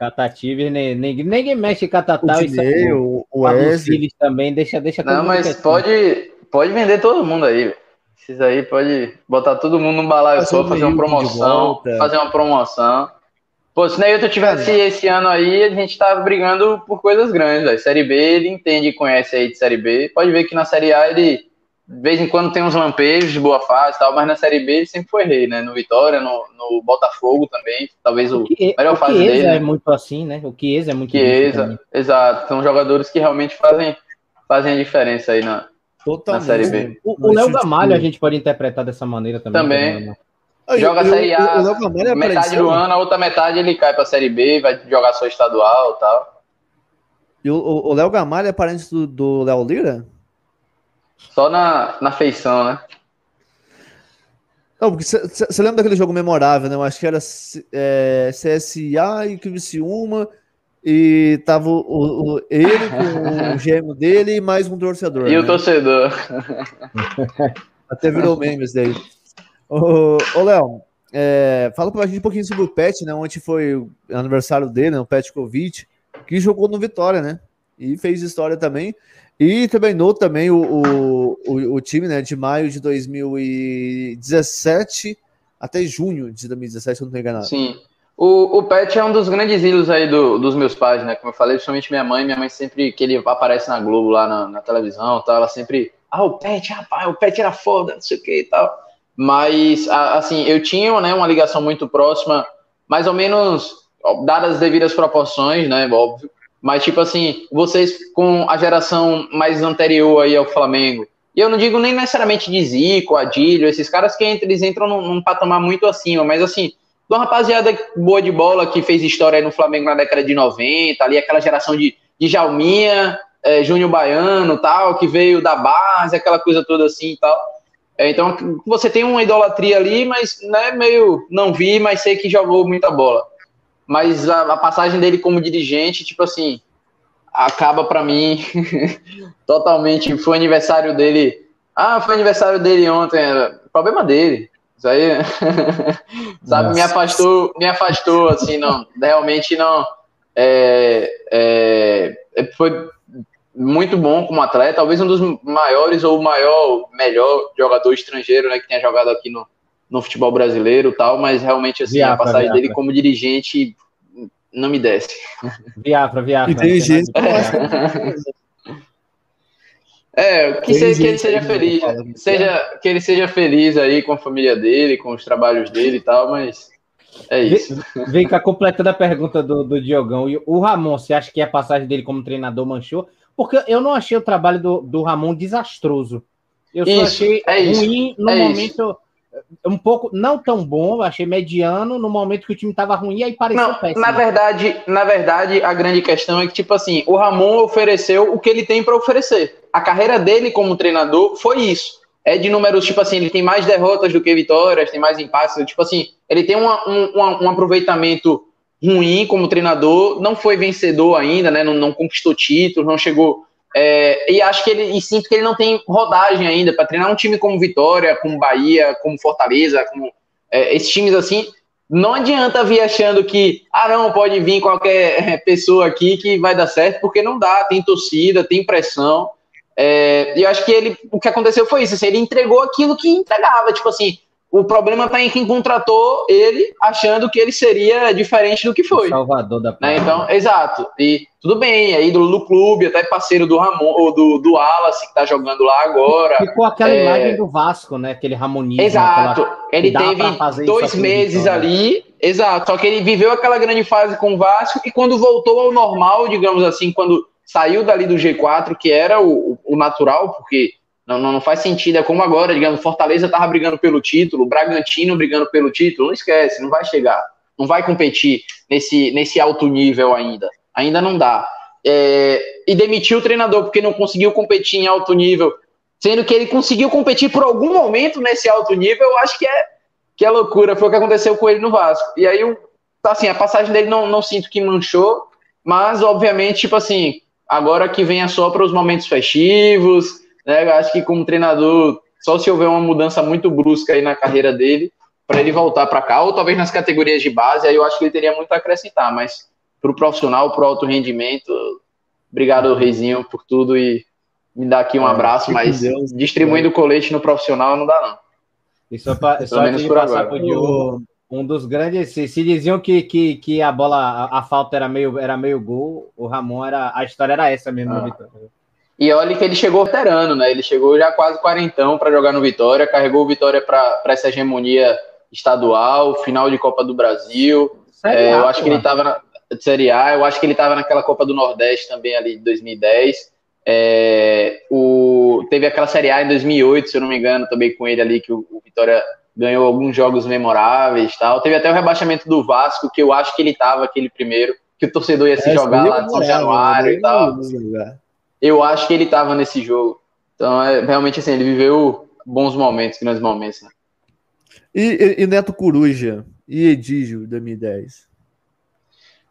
do. Catative, ninguém, ninguém mexe em Catatal o e o, o Wesley também, deixa, deixa Não, mas pode, pode vender todo mundo aí. Esses aí pode botar todo mundo num balaio só, fazer uma promoção, fazer uma promoção. Pô, se o Neilton tivesse é. esse ano aí, a gente tava brigando por coisas grandes. A Série B, ele entende e conhece aí de Série B. Pode ver que na Série A ele de vez em quando tem uns lampejos de boa fase e tal, mas na Série B ele sempre foi rei, né? No Vitória, no, no Botafogo também, talvez o, o que, melhor o fase Chiesa dele. é muito assim, né? O Chiesa é muito Chiesa, exato. São jogadores que realmente fazem, fazem a diferença aí na, na Série B. O, o Léo Gamalho a gente pode interpretar dessa maneira também. Também. Né? Joga a Série A, é metade do ano, a outra metade ele cai pra Série B, vai jogar só estadual e tal. E o Léo Gamalho é parente do Léo Lira? Só na, na feição, né? Não, porque você lembra daquele jogo memorável, né? Eu acho que era é, CSA e Criciúma e tava o, o, ele com o gêmeo dele e mais um torcedor. E né? o torcedor. Até virou memes daí. Ô, ô Léo, é, fala pra gente um pouquinho sobre o Pet, né? Ontem foi o aniversário dele, né? O Pet Kovic, que jogou no Vitória, né? E fez história também. E treinou também o, o, o, o, time, né, de maio de 2017 até junho de 2017, se eu não estou enganado. Sim. O, o Pet é um dos grandes ídolos aí do, dos meus pais, né? Como eu falei, principalmente minha mãe. Minha mãe sempre que ele aparece na Globo lá na, na televisão, tá, ela sempre. Ah, o Pet, rapaz, o Pet era foda, não sei o que e tal. Mas, assim, eu tinha né, uma ligação muito próxima, mais ou menos dadas as devidas proporções, né? Óbvio. Mas, tipo assim, vocês com a geração mais anterior aí ao Flamengo, e eu não digo nem necessariamente de Zico, Adílio, esses caras que eles entram num, num, patamar muito acima, mas assim, uma rapaziada boa de bola que fez história aí no Flamengo na década de 90, ali aquela geração de, de Jalminha, é, Júnior Baiano tal, que veio da base, aquela coisa toda assim e tal. É, então, você tem uma idolatria ali, mas né, meio não vi, mas sei que jogou muita bola mas a, a passagem dele como dirigente, tipo assim, acaba para mim totalmente. Foi aniversário dele. Ah, foi aniversário dele ontem. Problema dele. Isso aí, sabe, Nossa. me afastou, me afastou, assim, não, realmente não. É, é, é, foi muito bom como atleta, talvez um dos maiores ou o maior, melhor jogador estrangeiro, né, que tenha jogado aqui no, no futebol brasileiro tal, mas realmente assim, Viafra, a passagem Viafra. dele como dirigente não me desce. Viafra, Viafra. E tem gente É, que, seja, que ele seja feliz. Seja, que ele seja feliz aí com a família dele, com os trabalhos dele e tal, mas é isso. Vem cá, completando a pergunta do, do Diogão. E o Ramon, você acha que a passagem dele como treinador manchou? Porque eu não achei o trabalho do, do Ramon desastroso. Eu só isso, achei é ruim no é momento. Isso um pouco não tão bom, achei mediano no momento que o time estava ruim, aí pareceu não, péssimo. Na verdade, na verdade, a grande questão é que tipo assim, o Ramon ofereceu o que ele tem para oferecer. A carreira dele como treinador foi isso. É de números, tipo assim, ele tem mais derrotas do que vitórias, tem mais empates, tipo assim, ele tem uma, um, um, um aproveitamento ruim como treinador, não foi vencedor ainda, né? Não, não conquistou títulos, não chegou é, e acho que ele e sinto que ele não tem rodagem ainda para treinar um time como Vitória, como Bahia, como Fortaleza, como é, esses times assim. Não adianta vir achando que, ah, não, pode vir qualquer pessoa aqui que vai dar certo, porque não dá, tem torcida, tem pressão. É, e eu acho que ele, o que aconteceu foi isso, assim, ele entregou aquilo que entregava, tipo assim, o problema está em quem contratou ele, achando que ele seria diferente do que foi. O salvador da né? Então, exato. E tudo bem, é ídolo do clube, até parceiro do Ramon, ou do, do Wallace, que está jogando lá agora. Ficou aquela é... imagem do Vasco, né? Aquele Ramonismo. Exato. Aquela... Ele teve dois meses ali, exato. Só que ele viveu aquela grande fase com o Vasco e quando voltou ao normal, digamos assim, quando saiu dali do G4, que era o, o natural, porque não, não, faz sentido. É como agora, digamos, Fortaleza tava brigando pelo título, Bragantino brigando pelo título. Não esquece, não vai chegar. não vai competir nesse, nesse alto nível ainda. Ainda não dá. É, e demitiu o treinador porque não conseguiu competir em alto nível, sendo que ele conseguiu competir por algum momento nesse alto nível, eu acho que é, que é loucura. Foi o que aconteceu com ele no Vasco. E aí, assim, a passagem dele não, não sinto que manchou, mas obviamente, tipo assim, agora que venha só para os momentos festivos, né? Eu acho que como treinador, só se houver uma mudança muito brusca aí na carreira dele, para ele voltar para cá, ou talvez nas categorias de base, aí eu acho que ele teria muito a acrescentar, mas para o profissional, para o alto rendimento, obrigado, Reizinho, por tudo e me dá aqui um é, abraço, mas Deus, distribuindo o colete no profissional não dá, não. E só, para só antes de passar o um dos grandes. Se, se, diziam que, que, que a bola, a, a, falta era meio, era meio gol, o Ramon era. A história era essa mesmo ah. Vitória. E olha que ele chegou veterano, né? Ele chegou já quase quarentão para jogar no Vitória, carregou o Vitória para essa hegemonia estadual, final de Copa do Brasil. É, eu acho que ele estava na Série A, eu acho que ele estava naquela Copa do Nordeste também ali de 2010. É, o, teve aquela Série A em 2008, se eu não me engano, também com ele ali, que o, o Vitória ganhou alguns jogos memoráveis tal. Teve até o rebaixamento do Vasco, que eu acho que ele estava aquele primeiro, que o torcedor ia se é, jogar lá de São Januário e tal. Eu acho que ele estava nesse jogo. Então, é, realmente, assim, ele viveu bons momentos, grandes momentos. Né? E, e, Neto Coruja e Edígio 2010?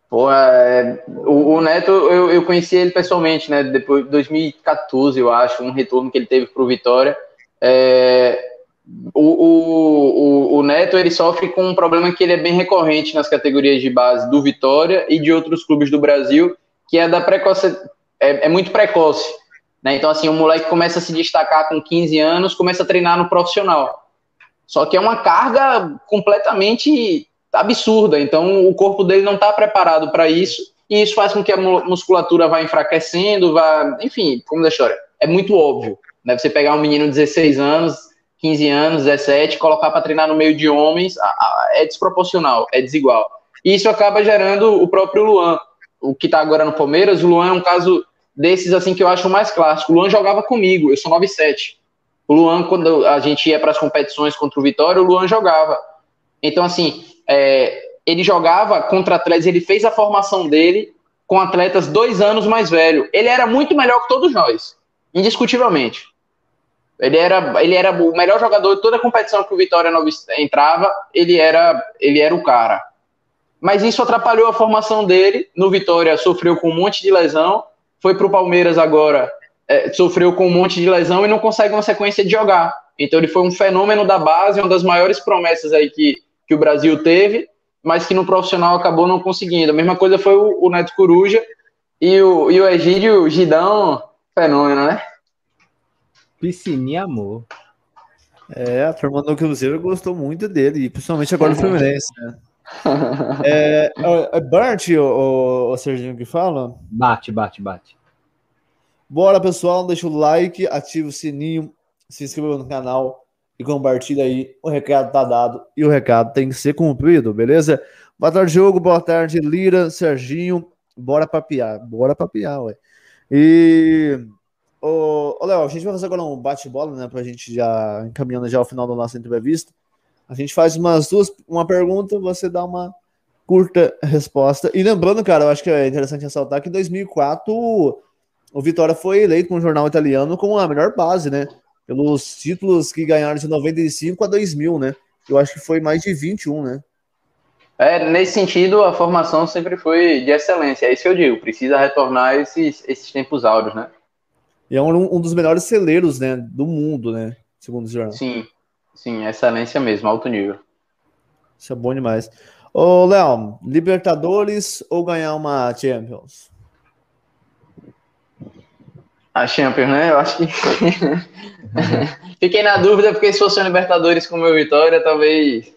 Pô, é, o, o, Neto, eu, eu conheci ele pessoalmente, né? Depois de 2014, eu acho, um retorno que ele teve para o Vitória. É, o, o, o, Neto ele sofre com um problema que ele é bem recorrente nas categorias de base do Vitória e de outros clubes do Brasil, que é da precoce, é, é muito precoce. Né? Então, assim, o moleque começa a se destacar com 15 anos, começa a treinar no profissional. Só que é uma carga completamente absurda. Então, o corpo dele não está preparado para isso, e isso faz com que a musculatura vá enfraquecendo, vá. Enfim, como da história. É muito óbvio. Né? Você pegar um menino de 16 anos, 15 anos, 17, colocar para treinar no meio de homens é desproporcional, é desigual. E isso acaba gerando o próprio Luan. O que está agora no Palmeiras, o Luan é um caso desses assim que eu acho mais clássico. O Luan jogava comigo, eu sou 97. O Luan, quando a gente ia para as competições contra o Vitória, o Luan jogava. Então, assim, é, ele jogava contra atletas, ele fez a formação dele com atletas dois anos mais velho. Ele era muito melhor que todos nós, indiscutivelmente. Ele era, ele era o melhor jogador de toda a competição que o Vitória entrava, ele era, ele era o cara. Mas isso atrapalhou a formação dele. No Vitória sofreu com um monte de lesão, foi para o Palmeiras agora, é, sofreu com um monte de lesão e não consegue uma sequência de jogar. Então ele foi um fenômeno da base, uma das maiores promessas aí que, que o Brasil teve, mas que no profissional acabou não conseguindo. A mesma coisa foi o, o Neto Coruja e o, e o Egídio Gidão, fenômeno, né? Piscininha Amor. É, a turma do Cruzeiro gostou muito dele, principalmente agora no Fluminense, né? É, é Bart, o, o Serginho que fala? Bate, bate, bate. Bora, pessoal, deixa o like, ativa o sininho, se inscreva no canal e compartilha aí. O recado tá dado e o recado tem que ser cumprido, beleza? Boa tarde, jogo, boa tarde, Lira, Serginho. Bora papiar, bora papiar, ué. E Ô, ô Léo, a gente vai fazer agora um bate-bola, né? Pra gente já encaminhando já ao final da nossa entrevista. A gente faz umas duas, uma pergunta, você dá uma curta resposta. E lembrando, cara, eu acho que é interessante ressaltar que em 2004 o Vitória foi eleito com um jornal italiano como a melhor base, né? Pelos títulos que ganharam de 95 a 2000, né? Eu acho que foi mais de 21, né? É, nesse sentido, a formação sempre foi de excelência. É isso que eu digo, precisa retornar esses, esses tempos áureos, né? E é um, um dos melhores celeiros, né, do mundo, né? Segundo o jornal. Sim, sim, excelência mesmo, alto nível. Isso é bom demais. Ô, Léo, Libertadores ou ganhar uma Champions? A Champions, né? Eu acho que. Fiquei na dúvida, porque se fosse a Libertadores com o meu Vitória, talvez.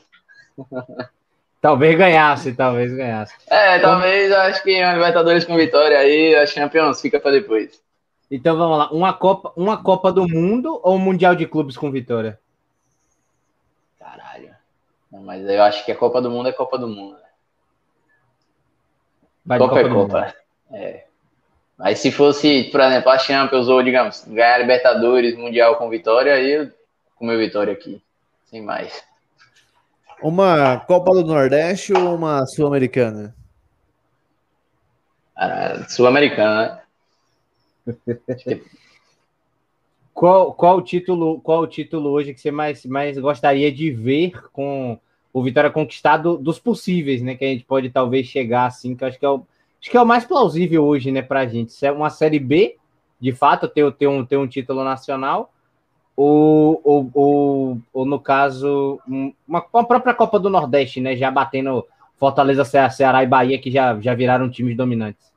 Talvez ganhasse, talvez ganhasse. É, talvez acho que a Libertadores com Vitória aí, a Champions fica para depois. Então vamos lá, uma Copa, uma Copa do Mundo ou um Mundial de Clubes com vitória? Não, mas eu acho que a Copa do Mundo é Copa do Mundo. Vai Copa, Copa é Copa. É. Mas se fosse, por exemplo, a Champions ou, digamos, ganhar Libertadores, Mundial com vitória, aí eu com meu vitória aqui. Sem mais. Uma Copa do Nordeste ou uma Sul-Americana? Ah, Sul-Americana, né? qual, qual o título, qual o título hoje que você mais, mais gostaria de ver com o Vitória conquistado dos possíveis, né? Que a gente pode talvez chegar assim, que acho que é o, acho que é o mais plausível hoje, né, pra gente. Se é uma série B, de fato, ter, ter, um, ter um título nacional, ou, ou, ou, ou no caso, uma, uma própria Copa do Nordeste, né? Já batendo Fortaleza, Ceará e Bahia, que já, já viraram times dominantes.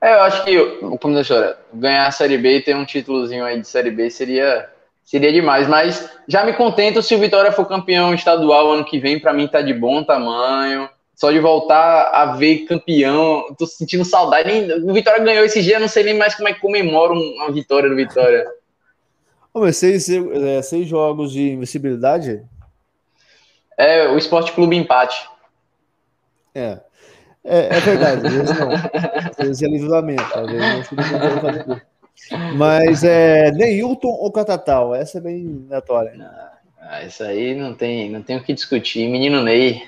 É, eu acho que, como deixa ganhar a Série B e ter um títulozinho aí de Série B seria, seria demais, mas já me contento se o Vitória for campeão estadual ano que vem, para mim tá de bom tamanho. Só de voltar a ver campeão, tô sentindo saudade. o Vitória ganhou esse dia, não sei nem mais como é que comemora uma vitória do Vitória. Oh, mas seis, é, seis jogos de invencibilidade? É, o Esporte Clube empate. É. É, é verdade, às vezes não. Às vezes é livramento, às vezes não Mas é Neilton ou Catatal? Essa é bem aleatória. Ah, isso aí não tem, não tem o que discutir. Menino Ney.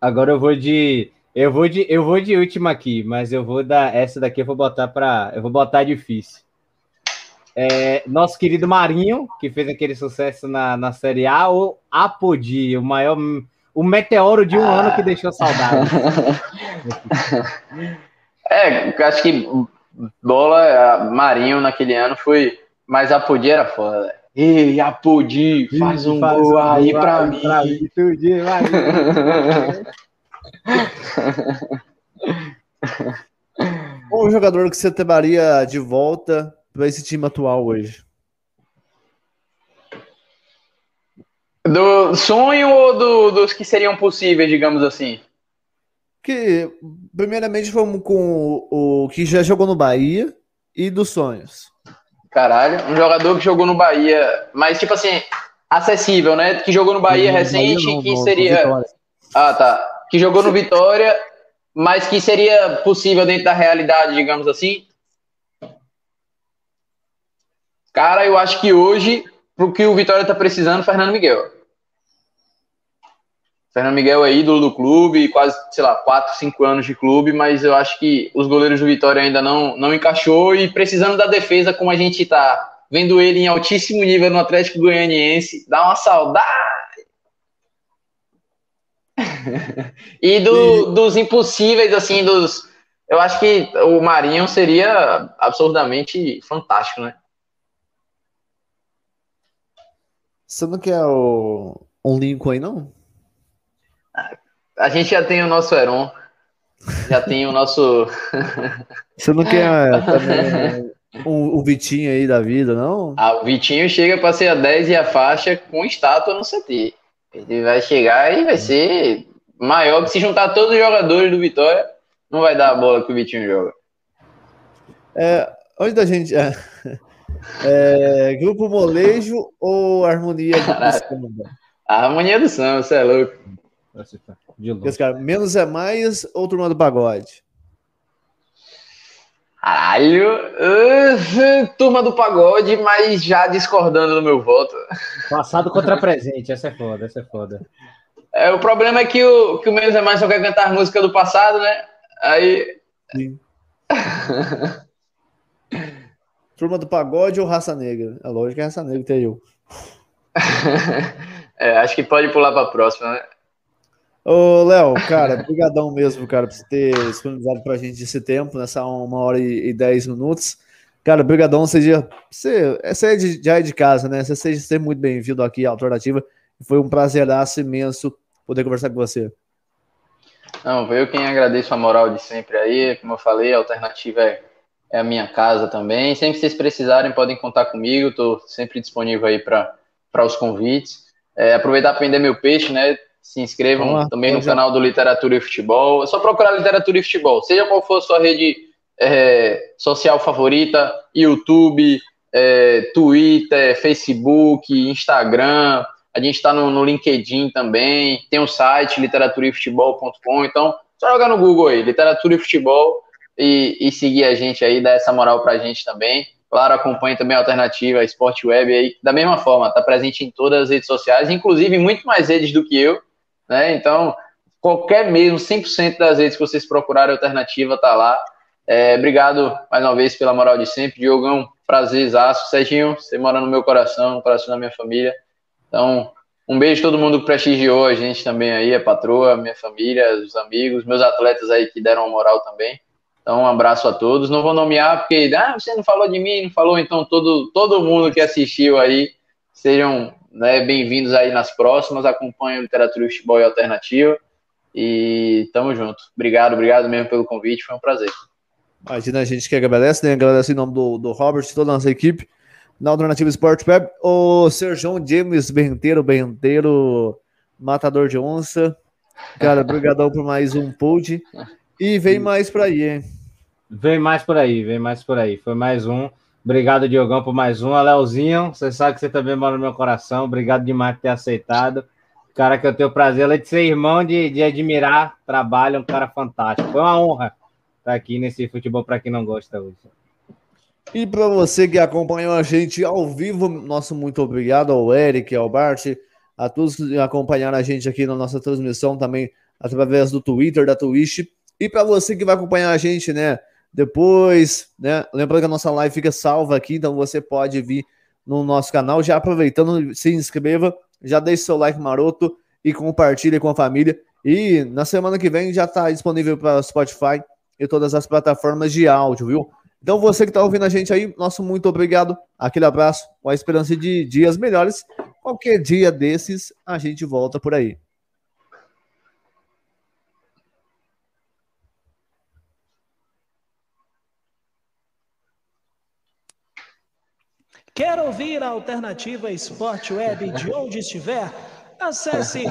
Agora eu vou de. Eu vou de, eu vou de última aqui, mas eu vou dar essa daqui eu vou botar para, eu vou botar difícil. É, nosso querido Marinho, que fez aquele sucesso na, na Série A, ou Apodi, o maior, o meteoro de um ah. ano que deixou saudade. é, acho que bola, Marinho naquele ano foi, mas Apodi era foda. Ei, Apodi, faz um faz gol um aí gol pra, mim. Pra mim tudinho, um jogador que você teria de volta para esse time atual hoje? Do sonho ou do, dos que seriam possíveis, digamos assim? Que, primeiramente, vamos com o, o que já jogou no Bahia e dos sonhos. Caralho, um jogador que jogou no Bahia, mas tipo assim, acessível, né? Que jogou no Bahia não, recente, Bahia não, que não, seria. Ah, tá. Que jogou no Vitória, mas que seria possível dentro da realidade, digamos assim. Cara, eu acho que hoje, pro que o Vitória tá precisando, Fernando Miguel. Fernando Miguel é ídolo do clube, quase, sei lá, 4, 5 anos de clube, mas eu acho que os goleiros do Vitória ainda não, não encaixou e precisando da defesa, como a gente tá vendo ele em altíssimo nível no Atlético Goianiense, dá uma saudade. e do, dos impossíveis, assim, dos. Eu acho que o Marinho seria absurdamente fantástico, né? Você não quer o... um Lincoln aí, não? A gente já tem o nosso Heron. Já tem o nosso. Você não quer é, também, o, o, Vitinho aí da vida, não? Ah, o Vitinho chega para ser a 10 e a faixa com estátua no CT. Ele vai chegar e vai ser maior que se juntar todos os jogadores do Vitória, não vai dar a bola que o Vitinho joga. É, onde da gente. É, é, grupo Molejo ou Harmonia do Samba? A Harmonia do Samba, você é louco. Esse cara, menos é mais ou Turma do Pagode? Caralho, uh, turma do pagode, mas já discordando do meu voto. Passado contra presente, essa é foda, essa é foda. É, o problema é que o, que o Menos é Mais só quer cantar música do passado, né? Aí. Sim. Turma do Pagode ou Raça Negra? É lógico que é Raça Negra, tem eu. é, acho que pode pular para a próxima, né? Ô, Léo, cara, brigadão mesmo, cara, por você ter disponibilizado pra gente esse tempo, nessa uma hora e, dez minutos. Cara, brigadão, seja, você, você é de, já é de casa, né? Você seja sempre muito bem-vindo aqui à Alternativa. Foi um prazeraço imenso poder conversar com você. Não, eu quem agradeço a moral de sempre aí. Como eu falei, a Alternativa é é a minha casa também. Sempre que vocês precisarem, podem contar comigo, estou sempre disponível aí para os convites. É, aproveitar para vender meu peixe, né? Se inscrevam também no já. canal do Literatura e Futebol. É só procurar Literatura e Futebol, seja qual for a sua rede é, social favorita, YouTube, é, Twitter, Facebook, Instagram. A gente está no, no, LinkedIn também. Tem o um site literaturafutebol.com. Então, só jogar no Google aí, Literatura e Futebol e, e seguir a gente aí, dar essa moral pra gente também. Claro, acompanhe também a Alternativa, a Sport Web aí, da mesma forma, está presente em todas as redes sociais, inclusive muito mais redes do que eu, né? Então, qualquer mesmo, 100% das redes que vocês procurarem Alternativa tá lá. É, obrigado mais uma vez pela moral de sempre. Diogão, prazerzaço. Serginho, você mora no meu coração, no coração da minha família. Então, um beijo a todo mundo que prestigiou a gente também aí, a patroa, minha família, os amigos, meus atletas aí que deram moral também. Então, um abraço a todos. Não vou nomear porque, ah, você não falou de mim, não falou, então todo, todo mundo que assistiu aí, sejam né, bem-vindos aí nas próximas, acompanhem Literatura e Futebol e Alternativa. E tamo junto. Obrigado, obrigado mesmo pelo convite, foi um prazer. Imagina a gente que agradece, né? Agradece em nome do, do Robert e toda a nossa equipe na Alternativa Sport Web. O Sérgio James Benteiro, Benteiro, matador de onça. Cara, obrigadão por mais um pod. E vem mais por aí, hein? Vem mais por aí, vem mais por aí. Foi mais um. Obrigado, Diogão, por mais um. A Leozinho, você sabe que você também mora no meu coração. Obrigado demais por ter aceitado. Cara, que eu tenho o prazer de ser irmão, de, de admirar trabalho, um cara fantástico. Foi uma honra estar aqui nesse futebol para quem não gosta hoje. E para você que acompanhou a gente ao vivo, nosso muito obrigado ao Eric, ao Bart, a todos que acompanharam a gente aqui na nossa transmissão também através do Twitter, da Twitch. E para você que vai acompanhar a gente, né, depois, né, lembrando que a nossa live fica salva aqui, então você pode vir no nosso canal, já aproveitando, se inscreva, já deixe seu like maroto e compartilhe com a família. E na semana que vem já está disponível para Spotify e todas as plataformas de áudio, viu? Então, você que está ouvindo a gente aí, nosso muito obrigado. Aquele abraço, com a esperança de dias melhores. Qualquer dia desses, a gente volta por aí. Quer ouvir a alternativa Esporte Web de onde estiver? Acesse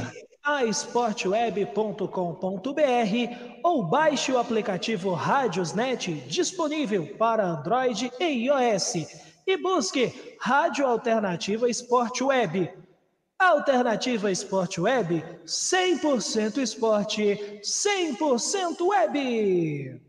aesportweb.com.br ou baixe o aplicativo Rádiosnet disponível para Android e iOS e busque Rádio Alternativa Esporte Web. Alternativa Esporte Web, 100% esporte, 100% web.